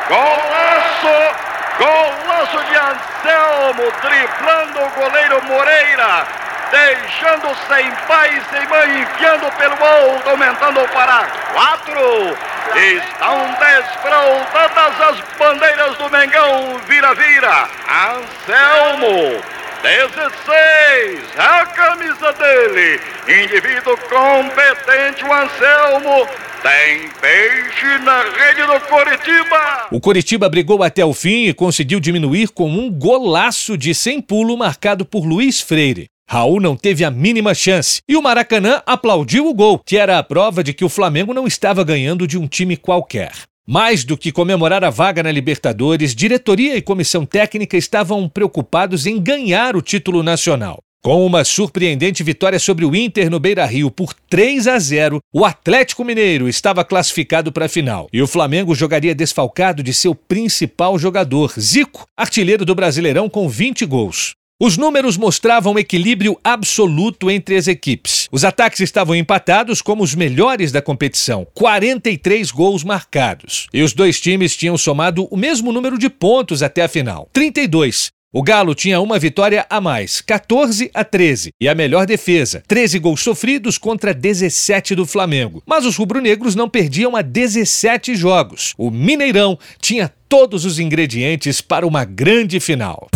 Golaço! Golaço de Anselmo, driblando o goleiro Moreira deixando sem pai sem mãe, enfiando pelo alto, aumentando para quatro. Estão desfraldadas as bandeiras do Mengão, vira-vira, Anselmo. 16, a camisa dele, indivíduo competente, o Anselmo, tem peixe na rede do Coritiba. O Coritiba brigou até o fim e conseguiu diminuir com um golaço de sem pulo marcado por Luiz Freire. Raul não teve a mínima chance e o Maracanã aplaudiu o gol, que era a prova de que o Flamengo não estava ganhando de um time qualquer. Mais do que comemorar a vaga na Libertadores, diretoria e comissão técnica estavam preocupados em ganhar o título nacional. Com uma surpreendente vitória sobre o Inter no Beira-Rio por 3 a 0, o Atlético Mineiro estava classificado para a final e o Flamengo jogaria desfalcado de seu principal jogador, Zico, artilheiro do Brasileirão com 20 gols. Os números mostravam equilíbrio absoluto entre as equipes. Os ataques estavam empatados como os melhores da competição, 43 gols marcados. E os dois times tinham somado o mesmo número de pontos até a final, 32. O Galo tinha uma vitória a mais, 14 a 13, e a melhor defesa, 13 gols sofridos contra 17 do Flamengo. Mas os rubro-negros não perdiam a 17 jogos. O Mineirão tinha todos os ingredientes para uma grande final.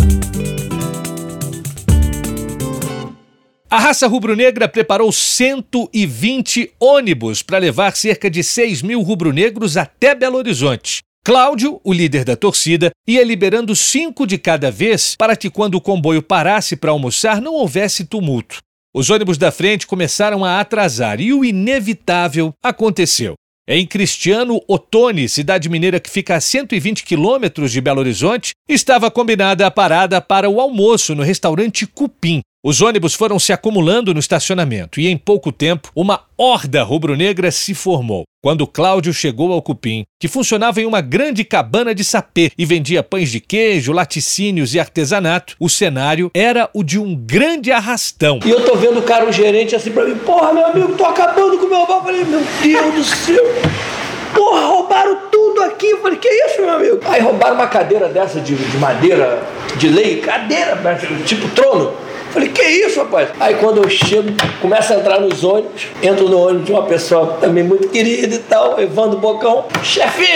A raça rubro-negra preparou 120 ônibus para levar cerca de 6 mil rubro-negros até Belo Horizonte. Cláudio, o líder da torcida, ia liberando cinco de cada vez para que, quando o comboio parasse para almoçar, não houvesse tumulto. Os ônibus da frente começaram a atrasar e o inevitável aconteceu. Em Cristiano Ottoni, cidade mineira que fica a 120 quilômetros de Belo Horizonte, estava combinada a parada para o almoço no restaurante Cupim. Os ônibus foram se acumulando no estacionamento e, em pouco tempo, uma horda rubro-negra se formou. Quando Cláudio chegou ao Cupim, que funcionava em uma grande cabana de sapê e vendia pães de queijo, laticínios e artesanato, o cenário era o de um grande arrastão. E eu tô vendo o cara, o gerente, assim pra mim: Porra, meu amigo, tô acabando com o meu avô. Eu falei: Meu Deus do céu. Porra, roubaram tudo aqui. Eu falei, que isso, meu amigo? Aí roubaram uma cadeira dessa de, de madeira de lei, cadeira, tipo trono. Falei, que isso, rapaz? Aí quando eu chego, começa a entrar nos ônibus, entro no ônibus de uma pessoa também muito querida e tal, Evandro Bocão, chefe!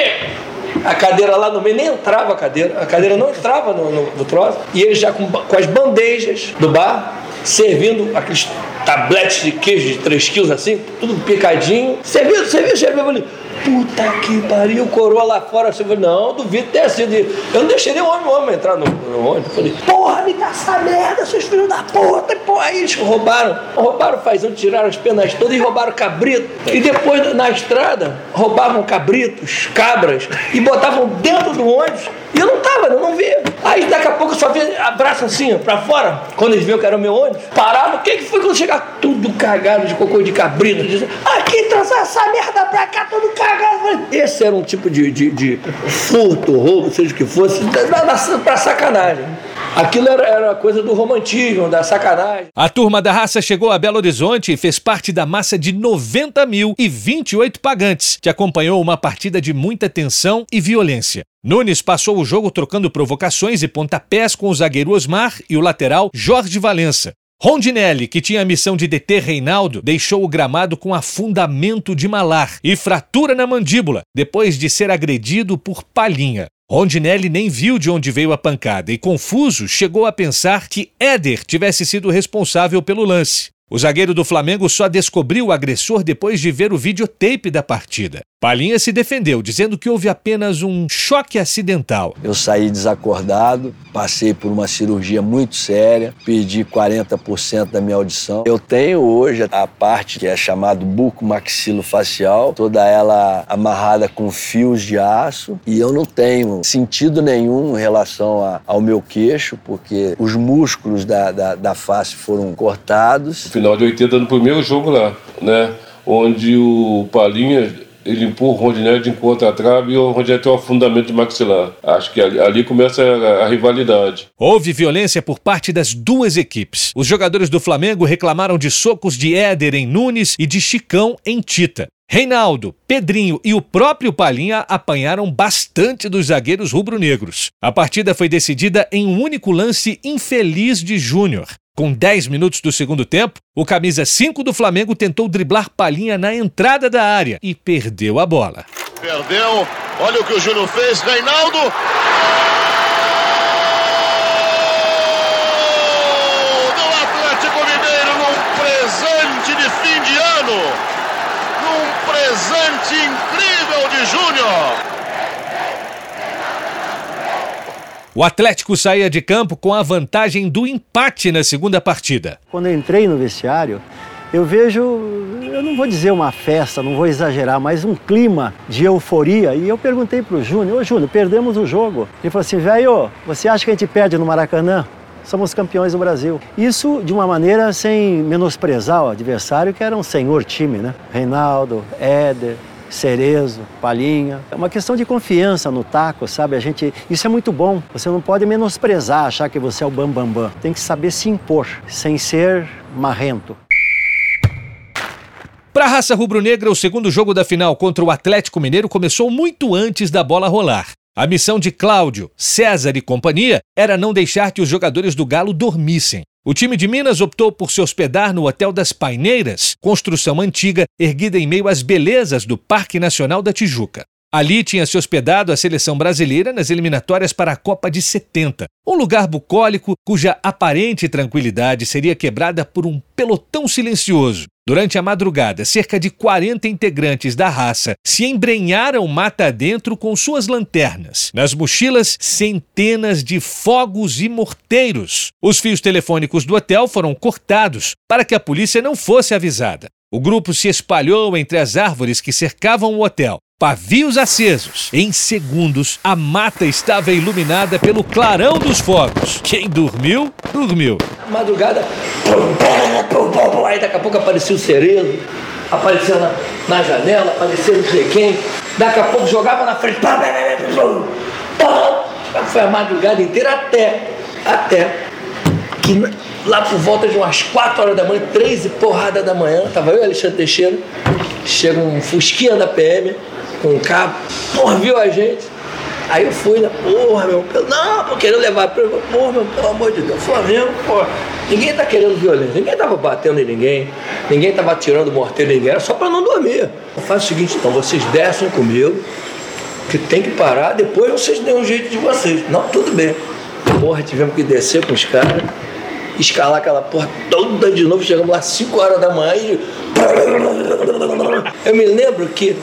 A cadeira lá no meio, nem entrava a cadeira, a cadeira não entrava no, no, no troço, e ele já com, com as bandejas do bar, servindo aqueles tabletes de queijo de 3 quilos assim, tudo picadinho. Servindo, servindo, servindo. Falei, puta que pariu, coroa lá fora. Falei, não, duvido ter sido. Eu não deixei nem o homem, o homem entrar no, no ônibus. Falei, porra, me dá essa merda, seus filhos da puta. Porra, aí eles roubaram, roubaram fazão, tiraram as penas todas e roubaram cabrito. E depois, na estrada, roubavam cabritos, cabras e botavam dentro do ônibus. E eu não tava, eu não via. Aí daqui a pouco eu só vi abraço assim, pra fora, quando eles viram que era o meu ônibus. Parava, o que, que foi quando chegar tudo cagado de cocô de cabrito? Aqui trouxe essa merda pra cá, tudo cagado. Esse era um tipo de, de, de furto, roubo, seja o que fosse, pra sacanagem. Aquilo era, era coisa do romantismo, da sacanagem. A turma da raça chegou a Belo Horizonte e fez parte da massa de 90 mil e 28 pagantes, que acompanhou uma partida de muita tensão e violência. Nunes passou o jogo trocando provocações e pontapés com o zagueiro Osmar e o lateral Jorge Valença. Rondinelli, que tinha a missão de deter Reinaldo, deixou o gramado com afundamento de malar e fratura na mandíbula, depois de ser agredido por Palhinha. Rondinelli nem viu de onde veio a pancada e, confuso, chegou a pensar que Éder tivesse sido responsável pelo lance. O zagueiro do Flamengo só descobriu o agressor depois de ver o videotape da partida. Palinha se defendeu, dizendo que houve apenas um choque acidental. Eu saí desacordado, passei por uma cirurgia muito séria, perdi 40% da minha audição. Eu tenho hoje a parte que é chamado buco maxilofacial, toda ela amarrada com fios de aço, e eu não tenho sentido nenhum em relação a, ao meu queixo, porque os músculos da, da, da face foram cortados. Final de 80, no primeiro jogo lá, né? Onde o Palinha ele empurra o Rondinelli de encontro à trave e o Rondinelli tem um afundamento de maxilar. Acho que ali, ali começa a, a, rivalidade. Houve violência por parte das duas equipes. Os jogadores do Flamengo reclamaram de socos de Éder em Nunes e de Chicão em Tita. Reinaldo, Pedrinho e o próprio Palinha apanharam bastante dos zagueiros rubro-negros. A partida foi decidida em um único lance infeliz de Júnior. Com 10 minutos do segundo tempo, o camisa 5 do Flamengo tentou driblar Palinha na entrada da área e perdeu a bola. Perdeu. Olha o que o Júnior fez. Reinaldo. Do Atlético Mineiro num presente de fim de ano. Num presente incrível de Júnior. O Atlético saía de campo com a vantagem do empate na segunda partida. Quando eu entrei no vestiário, eu vejo, eu não vou dizer uma festa, não vou exagerar, mas um clima de euforia. E eu perguntei para o Júnior: Ô Júnior, perdemos o jogo. Ele falou assim: velho, você acha que a gente perde no Maracanã? Somos campeões do Brasil. Isso de uma maneira sem menosprezar o adversário, que era um senhor time, né? Reinaldo, Éder, Cerezo, Palhinha. É uma questão de confiança no taco, sabe? A gente, isso é muito bom. Você não pode menosprezar, achar que você é o bambambam. Bam, bam. Tem que saber se impor, sem ser marrento. Para a raça rubro-negra, o segundo jogo da final contra o Atlético Mineiro começou muito antes da bola rolar. A missão de Cláudio, César e companhia era não deixar que os jogadores do Galo dormissem. O time de Minas optou por se hospedar no Hotel das Paineiras, construção antiga erguida em meio às belezas do Parque Nacional da Tijuca. Ali tinha se hospedado a seleção brasileira nas eliminatórias para a Copa de 70, um lugar bucólico cuja aparente tranquilidade seria quebrada por um pelotão silencioso. Durante a madrugada, cerca de 40 integrantes da raça se embrenharam mata dentro com suas lanternas. Nas mochilas, centenas de fogos e morteiros. Os fios telefônicos do hotel foram cortados para que a polícia não fosse avisada. O grupo se espalhou entre as árvores que cercavam o hotel. Pavios acesos. Em segundos, a mata estava iluminada pelo clarão dos fogos. Quem dormiu, dormiu. Madrugada, aí daqui a pouco aparecia o cerezo, aparecia na, na janela, aparecia não sei quem. Daqui a pouco jogava na frente. Foi a madrugada inteira até, até que lá por volta de umas 4 horas da manhã, 3 e porrada da manhã, tava eu e Alexandre Teixeira, chega um fusquinha da PM com um cabo, porra, viu a gente? Aí eu fui, né? Porra, meu, não, tô querendo levar pra porra, meu, pelo amor de Deus, Flamengo, porra. Ninguém tá querendo violência, ninguém tava batendo em ninguém, ninguém tava atirando morteiro em ninguém, era só pra não dormir. Faz o seguinte, então, vocês descem comigo, que tem que parar, depois vocês dêem um jeito de vocês. Não, tudo bem. Porra, tivemos que descer com os caras escalar aquela porra toda de novo. Chegamos lá 5 horas da manhã e. Eu me lembro que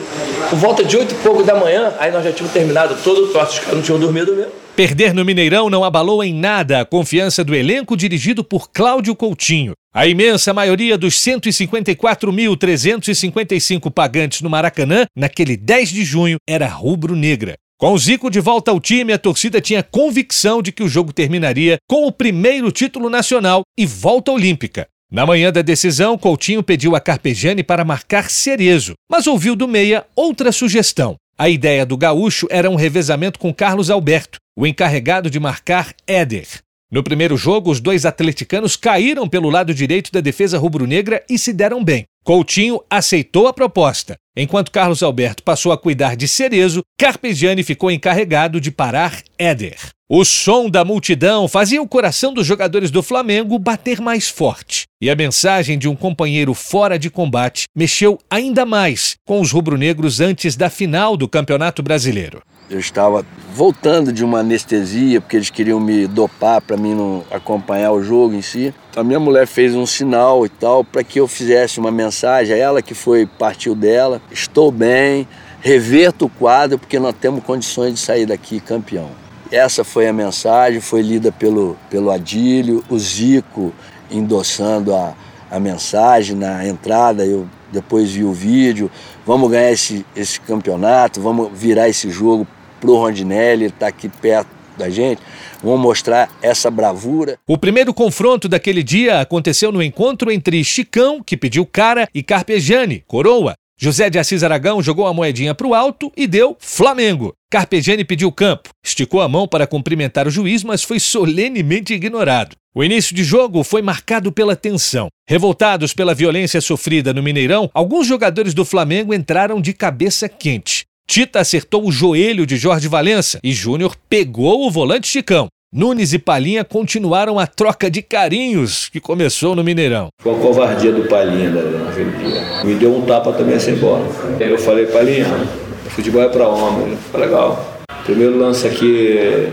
por volta de 8 e pouco da manhã, aí nós já tínhamos terminado todo o troço, os caras não tinham dormido mesmo. Perder no Mineirão não abalou em nada a confiança do elenco dirigido por Cláudio Coutinho. A imensa maioria dos 154.355 pagantes no Maracanã, naquele 10 de junho, era rubro-negra. Com o Zico de volta ao time, a torcida tinha convicção de que o jogo terminaria com o primeiro título nacional e volta olímpica. Na manhã da decisão, Coutinho pediu a Carpegiani para marcar Cerezo, mas ouviu do Meia outra sugestão. A ideia do gaúcho era um revezamento com Carlos Alberto, o encarregado de marcar Éder. No primeiro jogo, os dois atleticanos caíram pelo lado direito da defesa rubro-negra e se deram bem. Coutinho aceitou a proposta. Enquanto Carlos Alberto passou a cuidar de Cerezo, Carpegiani ficou encarregado de parar Éder. O som da multidão fazia o coração dos jogadores do Flamengo bater mais forte. E a mensagem de um companheiro fora de combate mexeu ainda mais com os rubro-negros antes da final do Campeonato Brasileiro. Eu estava voltando de uma anestesia, porque eles queriam me dopar para mim não acompanhar o jogo em si. A minha mulher fez um sinal e tal para que eu fizesse uma mensagem a ela que foi partiu dela. Estou bem, reverta o quadro porque nós temos condições de sair daqui campeão. Essa foi a mensagem, foi lida pelo, pelo Adílio, o Zico endossando a, a mensagem na entrada, eu depois vi o vídeo. Vamos ganhar esse, esse campeonato, vamos virar esse jogo pro Rondinelli, ele está aqui perto da gente. Vamos mostrar essa bravura. O primeiro confronto daquele dia aconteceu no encontro entre Chicão, que pediu cara, e Carpegiani, coroa. José de Assis Aragão jogou a moedinha para o alto e deu Flamengo. Carpegiani pediu campo, esticou a mão para cumprimentar o juiz, mas foi solenemente ignorado. O início de jogo foi marcado pela tensão. Revoltados pela violência sofrida no Mineirão, alguns jogadores do Flamengo entraram de cabeça quente. Tita acertou o joelho de Jorge Valença e Júnior pegou o volante Chicão. Nunes e Palinha continuaram a troca de carinhos que começou no Mineirão. Foi uma covardia do Palinha naquele dia. Me deu um tapa também sem bola. Eu falei, Palinha, futebol é pra homem. Foi legal. Primeiro lance aqui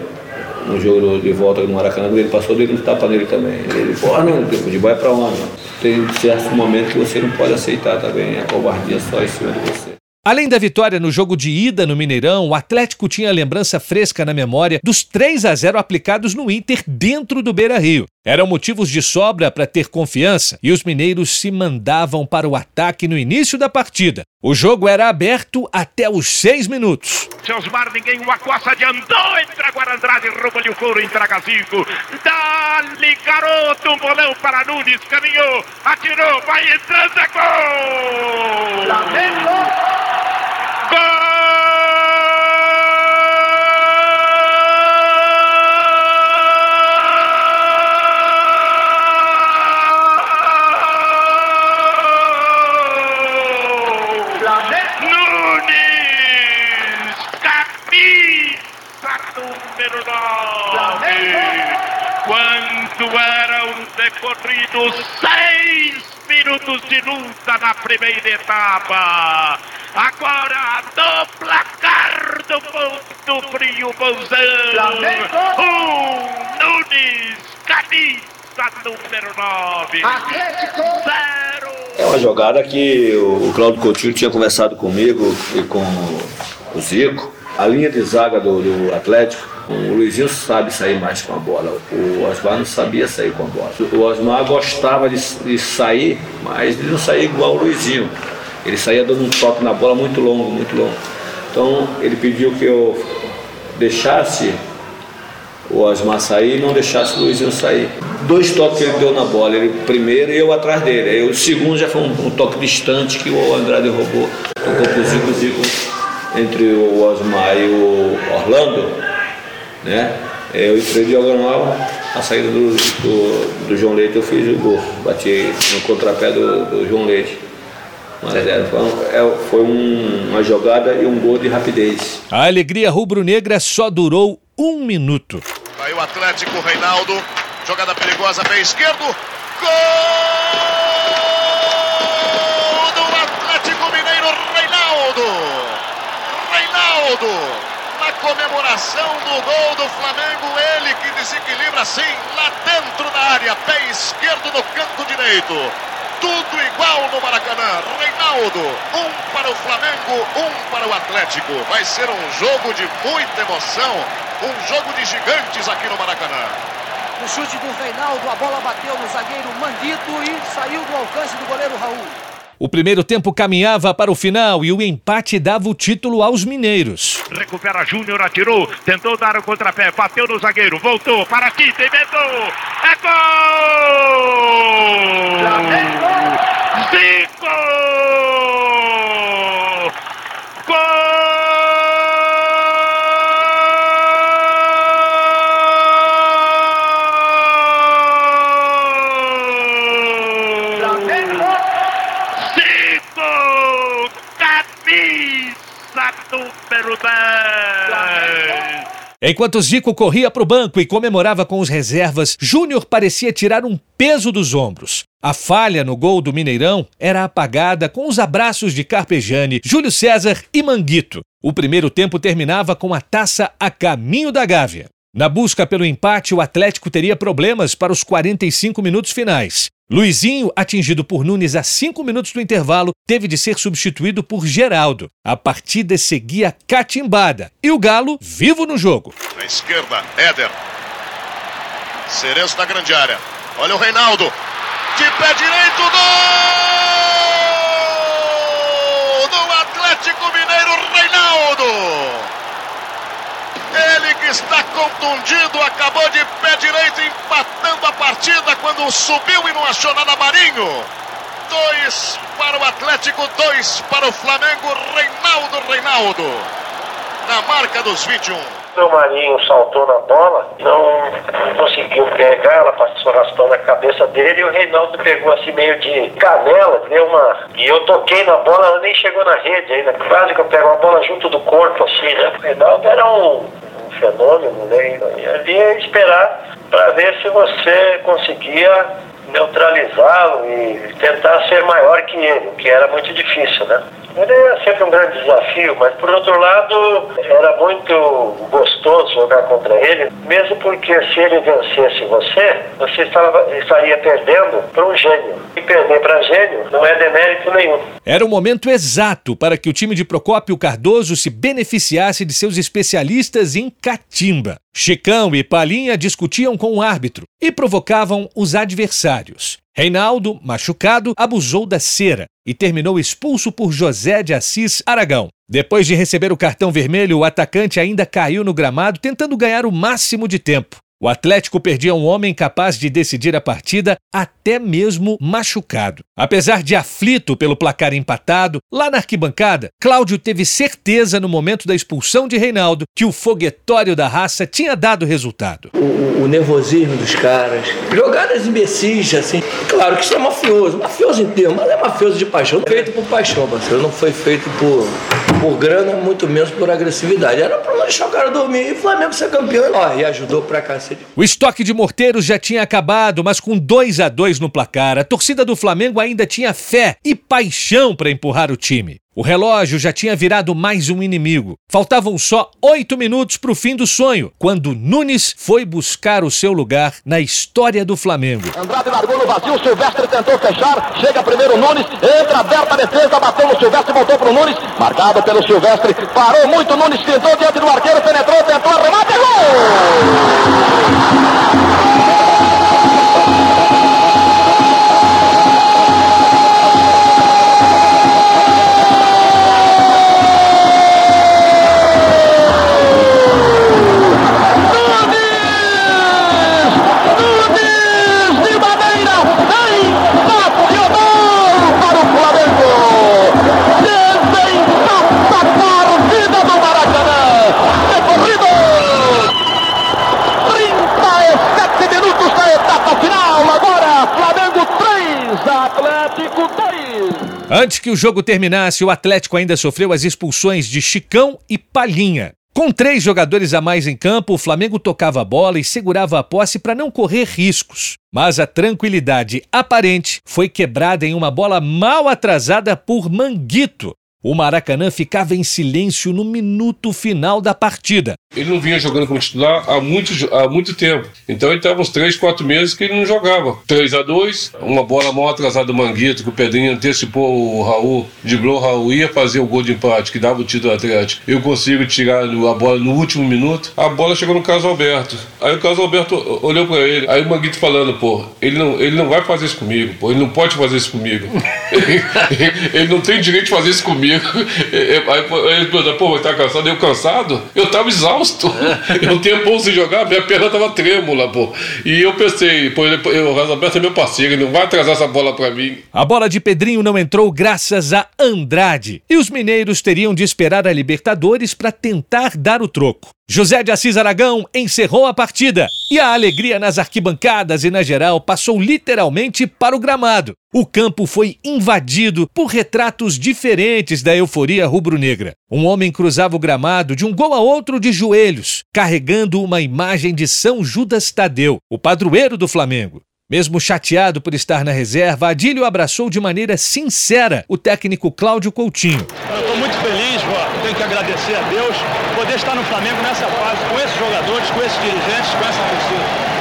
no jogo de volta no Maracanã, ele passou dele um tapa nele também. Ele, porra, não, futebol é pra homem. Tem certos momentos que você não pode aceitar também a covardia só em cima de você. Além da vitória no jogo de ida no Mineirão, o Atlético tinha a lembrança fresca na memória dos 3 a 0 aplicados no Inter dentro do Beira-Rio. Eram motivos de sobra para ter confiança e os mineiros se mandavam para o ataque no início da partida. O jogo era aberto até os seis minutos. Osmar, ninguém o acosta, adiantou, entra agora Andrade, rouba-lhe o couro, entrega cinco. Dá-lhe, garoto, um bolão para Nunes, caminhou, atirou, vai entrando, é gol! Flamengo! número Quanto eram decorridos seis minutos de luta na primeira etapa. Agora do placar do ponto frio Bolzão. Um Nunes, camisa número 9. Atlético. Zero. É uma jogada que o Claudio Coutinho tinha conversado comigo e com o Zico. A linha de zaga do, do Atlético, o Luizinho sabe sair mais com a bola. O Osmar não sabia sair com a bola. O Osmar gostava de, de sair, mas ele não saía igual o Luizinho. Ele saía dando um toque na bola muito longo, muito longo. Então ele pediu que eu deixasse o Osmar sair e não deixasse o Luizinho sair. Dois toques que ele deu na bola, ele primeiro e eu atrás dele. Aí, o segundo já foi um, um toque distante que o Andrade roubou. Tocou pro Zico, Zico entre o Osmar e o Orlando, né? Eu entrei diagonal, a saída do, do, do, João Leite eu fiz o gol. Bati no contrapé do, do João Leite. Mas é, foi, é, foi um, uma jogada e um gol de rapidez. A alegria rubro-negra só durou um minuto. Aí o Atlético, Reinaldo, jogada perigosa, pé esquerdo, gol do Atlético Mineiro, Reinaldo! Reinaldo! Comemoração do gol do Flamengo, ele que desequilibra assim, lá dentro da área, pé esquerdo no canto direito tudo igual no Maracanã. Reinaldo, um para o Flamengo, um para o Atlético. Vai ser um jogo de muita emoção, um jogo de gigantes aqui no Maracanã. O chute do Reinaldo, a bola bateu no zagueiro Manguito e saiu do alcance do goleiro Raul. O primeiro tempo caminhava para o final e o empate dava o título aos mineiros. Recupera Júnior, atirou, tentou dar o contrapé, bateu no zagueiro, voltou para Tita, inventou. É gol! Zico! Número 10. Enquanto Zico corria para o banco e comemorava com os reservas, Júnior parecia tirar um peso dos ombros. A falha no gol do Mineirão era apagada com os abraços de Carpegiani, Júlio César e Manguito. O primeiro tempo terminava com a taça a caminho da Gávea. Na busca pelo empate, o Atlético teria problemas para os 45 minutos finais. Luizinho, atingido por Nunes a cinco minutos do intervalo, teve de ser substituído por Geraldo. A partida seguia catimbada e o Galo vivo no jogo. Na esquerda, Éder. Cerezo na grande área. Olha o Reinaldo. De pé direito, gol! Do Atlético Mineiro, Reinaldo. Está contundido, acabou de pé direito, empatando a partida quando subiu e não achou nada Marinho. Dois para o Atlético, dois para o Flamengo, Reinaldo, Reinaldo. Na marca dos 21. O Marinho saltou na bola, não conseguiu pegar, ela passou raspando a cabeça dele e o Reinaldo pegou assim meio de canela, deu uma. E eu toquei na bola, ela nem chegou na rede ainda. Quase que eu pego a bola junto do corpo, assim, né? O Reinaldo era um, fenômeno, né? E ali é esperar para ver se você conseguia neutralizá-lo e tentar ser maior que ele, o que era muito difícil, né? Ele é sempre um grande desafio, mas por outro lado era muito gostoso jogar contra ele, mesmo porque se ele vencesse você, você estava, estaria perdendo para um gênio. E perder para gênio não é demérito nenhum. Era o momento exato para que o time de Procópio Cardoso se beneficiasse de seus especialistas em catimba. Chicão e Palinha discutiam com o árbitro e provocavam os adversários. Reinaldo, machucado, abusou da cera e terminou expulso por José de Assis Aragão. Depois de receber o cartão vermelho, o atacante ainda caiu no gramado tentando ganhar o máximo de tempo. O Atlético perdia um homem capaz de decidir a partida, até mesmo machucado. Apesar de aflito pelo placar empatado, lá na arquibancada, Cláudio teve certeza no momento da expulsão de Reinaldo que o foguetório da raça tinha dado resultado. O, o nervosismo dos caras, jogadas imbecis, assim. Claro que isso é mafioso, mafioso termos, mas é mafioso de paixão, feito por paixão, parceiro. Não foi feito por, por grana, muito menos por agressividade. Era pra não deixar o cara dormir e o Flamengo ser campeão. Ó, e ajudou pra cacete. O estoque de morteiros já tinha acabado, mas com 2 a 2 no placar, a torcida do Flamengo ainda tinha fé e paixão para empurrar o time. O relógio já tinha virado mais um inimigo. Faltavam só oito minutos para o fim do sonho, quando Nunes foi buscar o seu lugar na história do Flamengo. Andrade largou no vazio, Silvestre tentou fechar, chega primeiro Nunes, entra aberta a defesa, bateu no Silvestre, voltou pro Nunes, marcado pelo Silvestre, parou muito, Nunes tentou diante do arqueiro, penetrou, tentou arremate, de Antes que o jogo terminasse, o Atlético ainda sofreu as expulsões de Chicão e Palhinha. Com três jogadores a mais em campo, o Flamengo tocava a bola e segurava a posse para não correr riscos. Mas a tranquilidade aparente foi quebrada em uma bola mal atrasada por Manguito. O Maracanã ficava em silêncio no minuto final da partida. Ele não vinha jogando como titular há muito, há muito tempo. Então ele estava uns 3, 4 meses que ele não jogava. 3 a 2 uma bola mal atrasada do Manguito, que o Pedrinho antecipou o Raul, driblou o Raul, ia fazer o gol de empate, que dava o título Atlético. Eu consigo tirar a bola no último minuto. A bola chegou no Carlos Alberto. Aí o Carlos Alberto olhou para ele. Aí o Manguito falando, pô, ele não, ele não vai fazer isso comigo, pô, ele não pode fazer isso comigo. (laughs) ele não tem direito de fazer isso comigo. (laughs) Aí ele perguntou, pô, mas tá cansado? Eu cansado? Eu tava exausto. Eu tenho pouco sem jogar, minha perna tava trêmula, pô. E eu pensei, pô, o Carlos Alberto é meu parceiro, ele não vai atrasar essa bola pra mim. A bola de Pedrinho não entrou graças a Andrade. E os mineiros teriam de esperar a Libertadores para tentar dar o troco. José de Assis Aragão encerrou a partida e a alegria nas arquibancadas e na geral passou literalmente para o gramado. O campo foi invadido por retratos diferentes da euforia rubro-negra. Um homem cruzava o gramado de um gol a outro de joelhos, carregando uma imagem de São Judas Tadeu, o padroeiro do Flamengo. Mesmo chateado por estar na reserva, Adílio abraçou de maneira sincera o técnico Cláudio Coutinho agradecer a Deus poder estar no Flamengo nessa fase, com esses jogadores, com esses dirigentes, com essa torcida.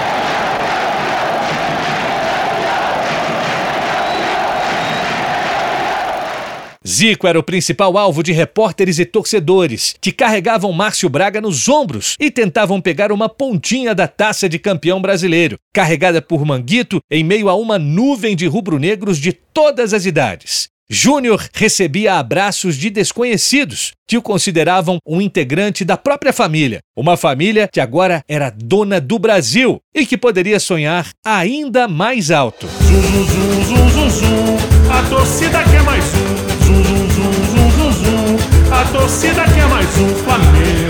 Zico era o principal alvo de repórteres e torcedores, que carregavam Márcio Braga nos ombros e tentavam pegar uma pontinha da taça de campeão brasileiro, carregada por Manguito em meio a uma nuvem de rubro-negros de todas as idades. Júnior recebia abraços de desconhecidos que o consideravam um integrante da própria família, uma família que agora era dona do Brasil e que poderia sonhar ainda mais alto. A torcida quer mais um. A torcida quer mais um Flamengo.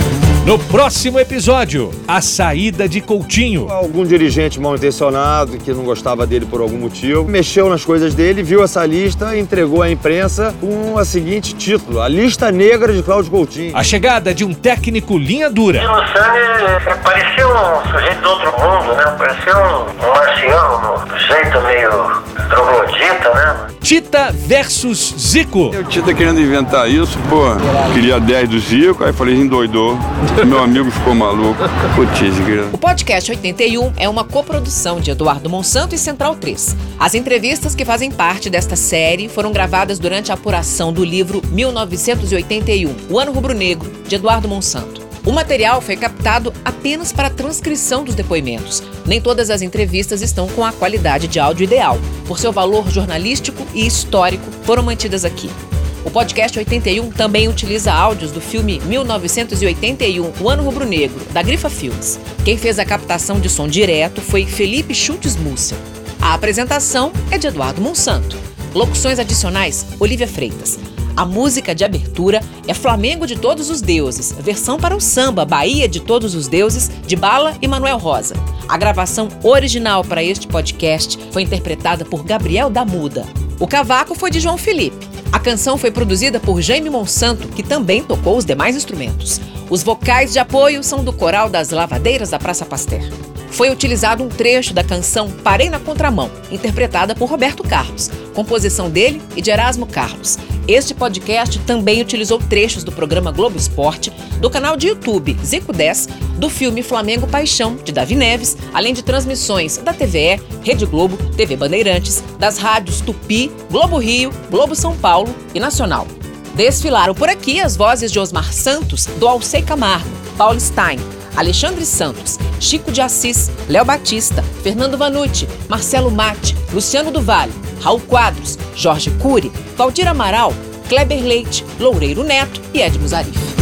No próximo episódio, a saída de Coutinho. Algum dirigente mal intencionado que não gostava dele por algum motivo mexeu nas coisas dele, viu essa lista e entregou à imprensa com o seguinte título: A Lista Negra de Cláudio Coutinho. A chegada de um técnico linha dura. O Sani parecia um sujeito do outro mundo, né? Parecia um, um marciano, um jeito meio troglodita, né? Tita versus Zico. O Tita querendo inventar isso, pô, queria 10 do Zico, aí falei, endoidou. Meu amigo ficou maluco. Putz, O podcast 81 é uma coprodução de Eduardo Monsanto e Central 3. As entrevistas que fazem parte desta série foram gravadas durante a apuração do livro 1981, O Ano Rubro-Negro, de Eduardo Monsanto. O material foi captado apenas para a transcrição dos depoimentos. Nem todas as entrevistas estão com a qualidade de áudio ideal. Por seu valor jornalístico e histórico, foram mantidas aqui. O podcast 81 também utiliza áudios do filme 1981, O Ano Rubro-Negro, da Grifa Filmes. Quem fez a captação de som direto foi Felipe Schultz Mussel. A apresentação é de Eduardo Monsanto. Locuções adicionais, Olivia Freitas. A música de abertura é Flamengo de Todos os Deuses, versão para o samba Bahia de Todos os Deuses, de Bala e Manuel Rosa. A gravação original para este podcast foi interpretada por Gabriel Damuda. O cavaco foi de João Felipe. A canção foi produzida por Jaime Monsanto, que também tocou os demais instrumentos. Os vocais de apoio são do Coral das Lavadeiras da Praça Pasteur. Foi utilizado um trecho da canção Parei na Contramão, interpretada por Roberto Carlos, composição dele e de Erasmo Carlos. Este podcast também utilizou trechos do programa Globo Esporte, do canal de YouTube Zico 10, do filme Flamengo Paixão, de Davi Neves, além de transmissões da TVE, Rede Globo, TV Bandeirantes, das rádios Tupi, Globo Rio, Globo São Paulo e Nacional. Desfilaram por aqui as vozes de Osmar Santos, do Alcei Camargo, Paulo Stein, Alexandre Santos, Chico de Assis, Léo Batista, Fernando Vanucci, Marcelo Mate, Luciano do Vale, Raul Quadros, Jorge Cury, Valdir Amaral, Kleber Leite, Loureiro Neto e Edmo Zarif.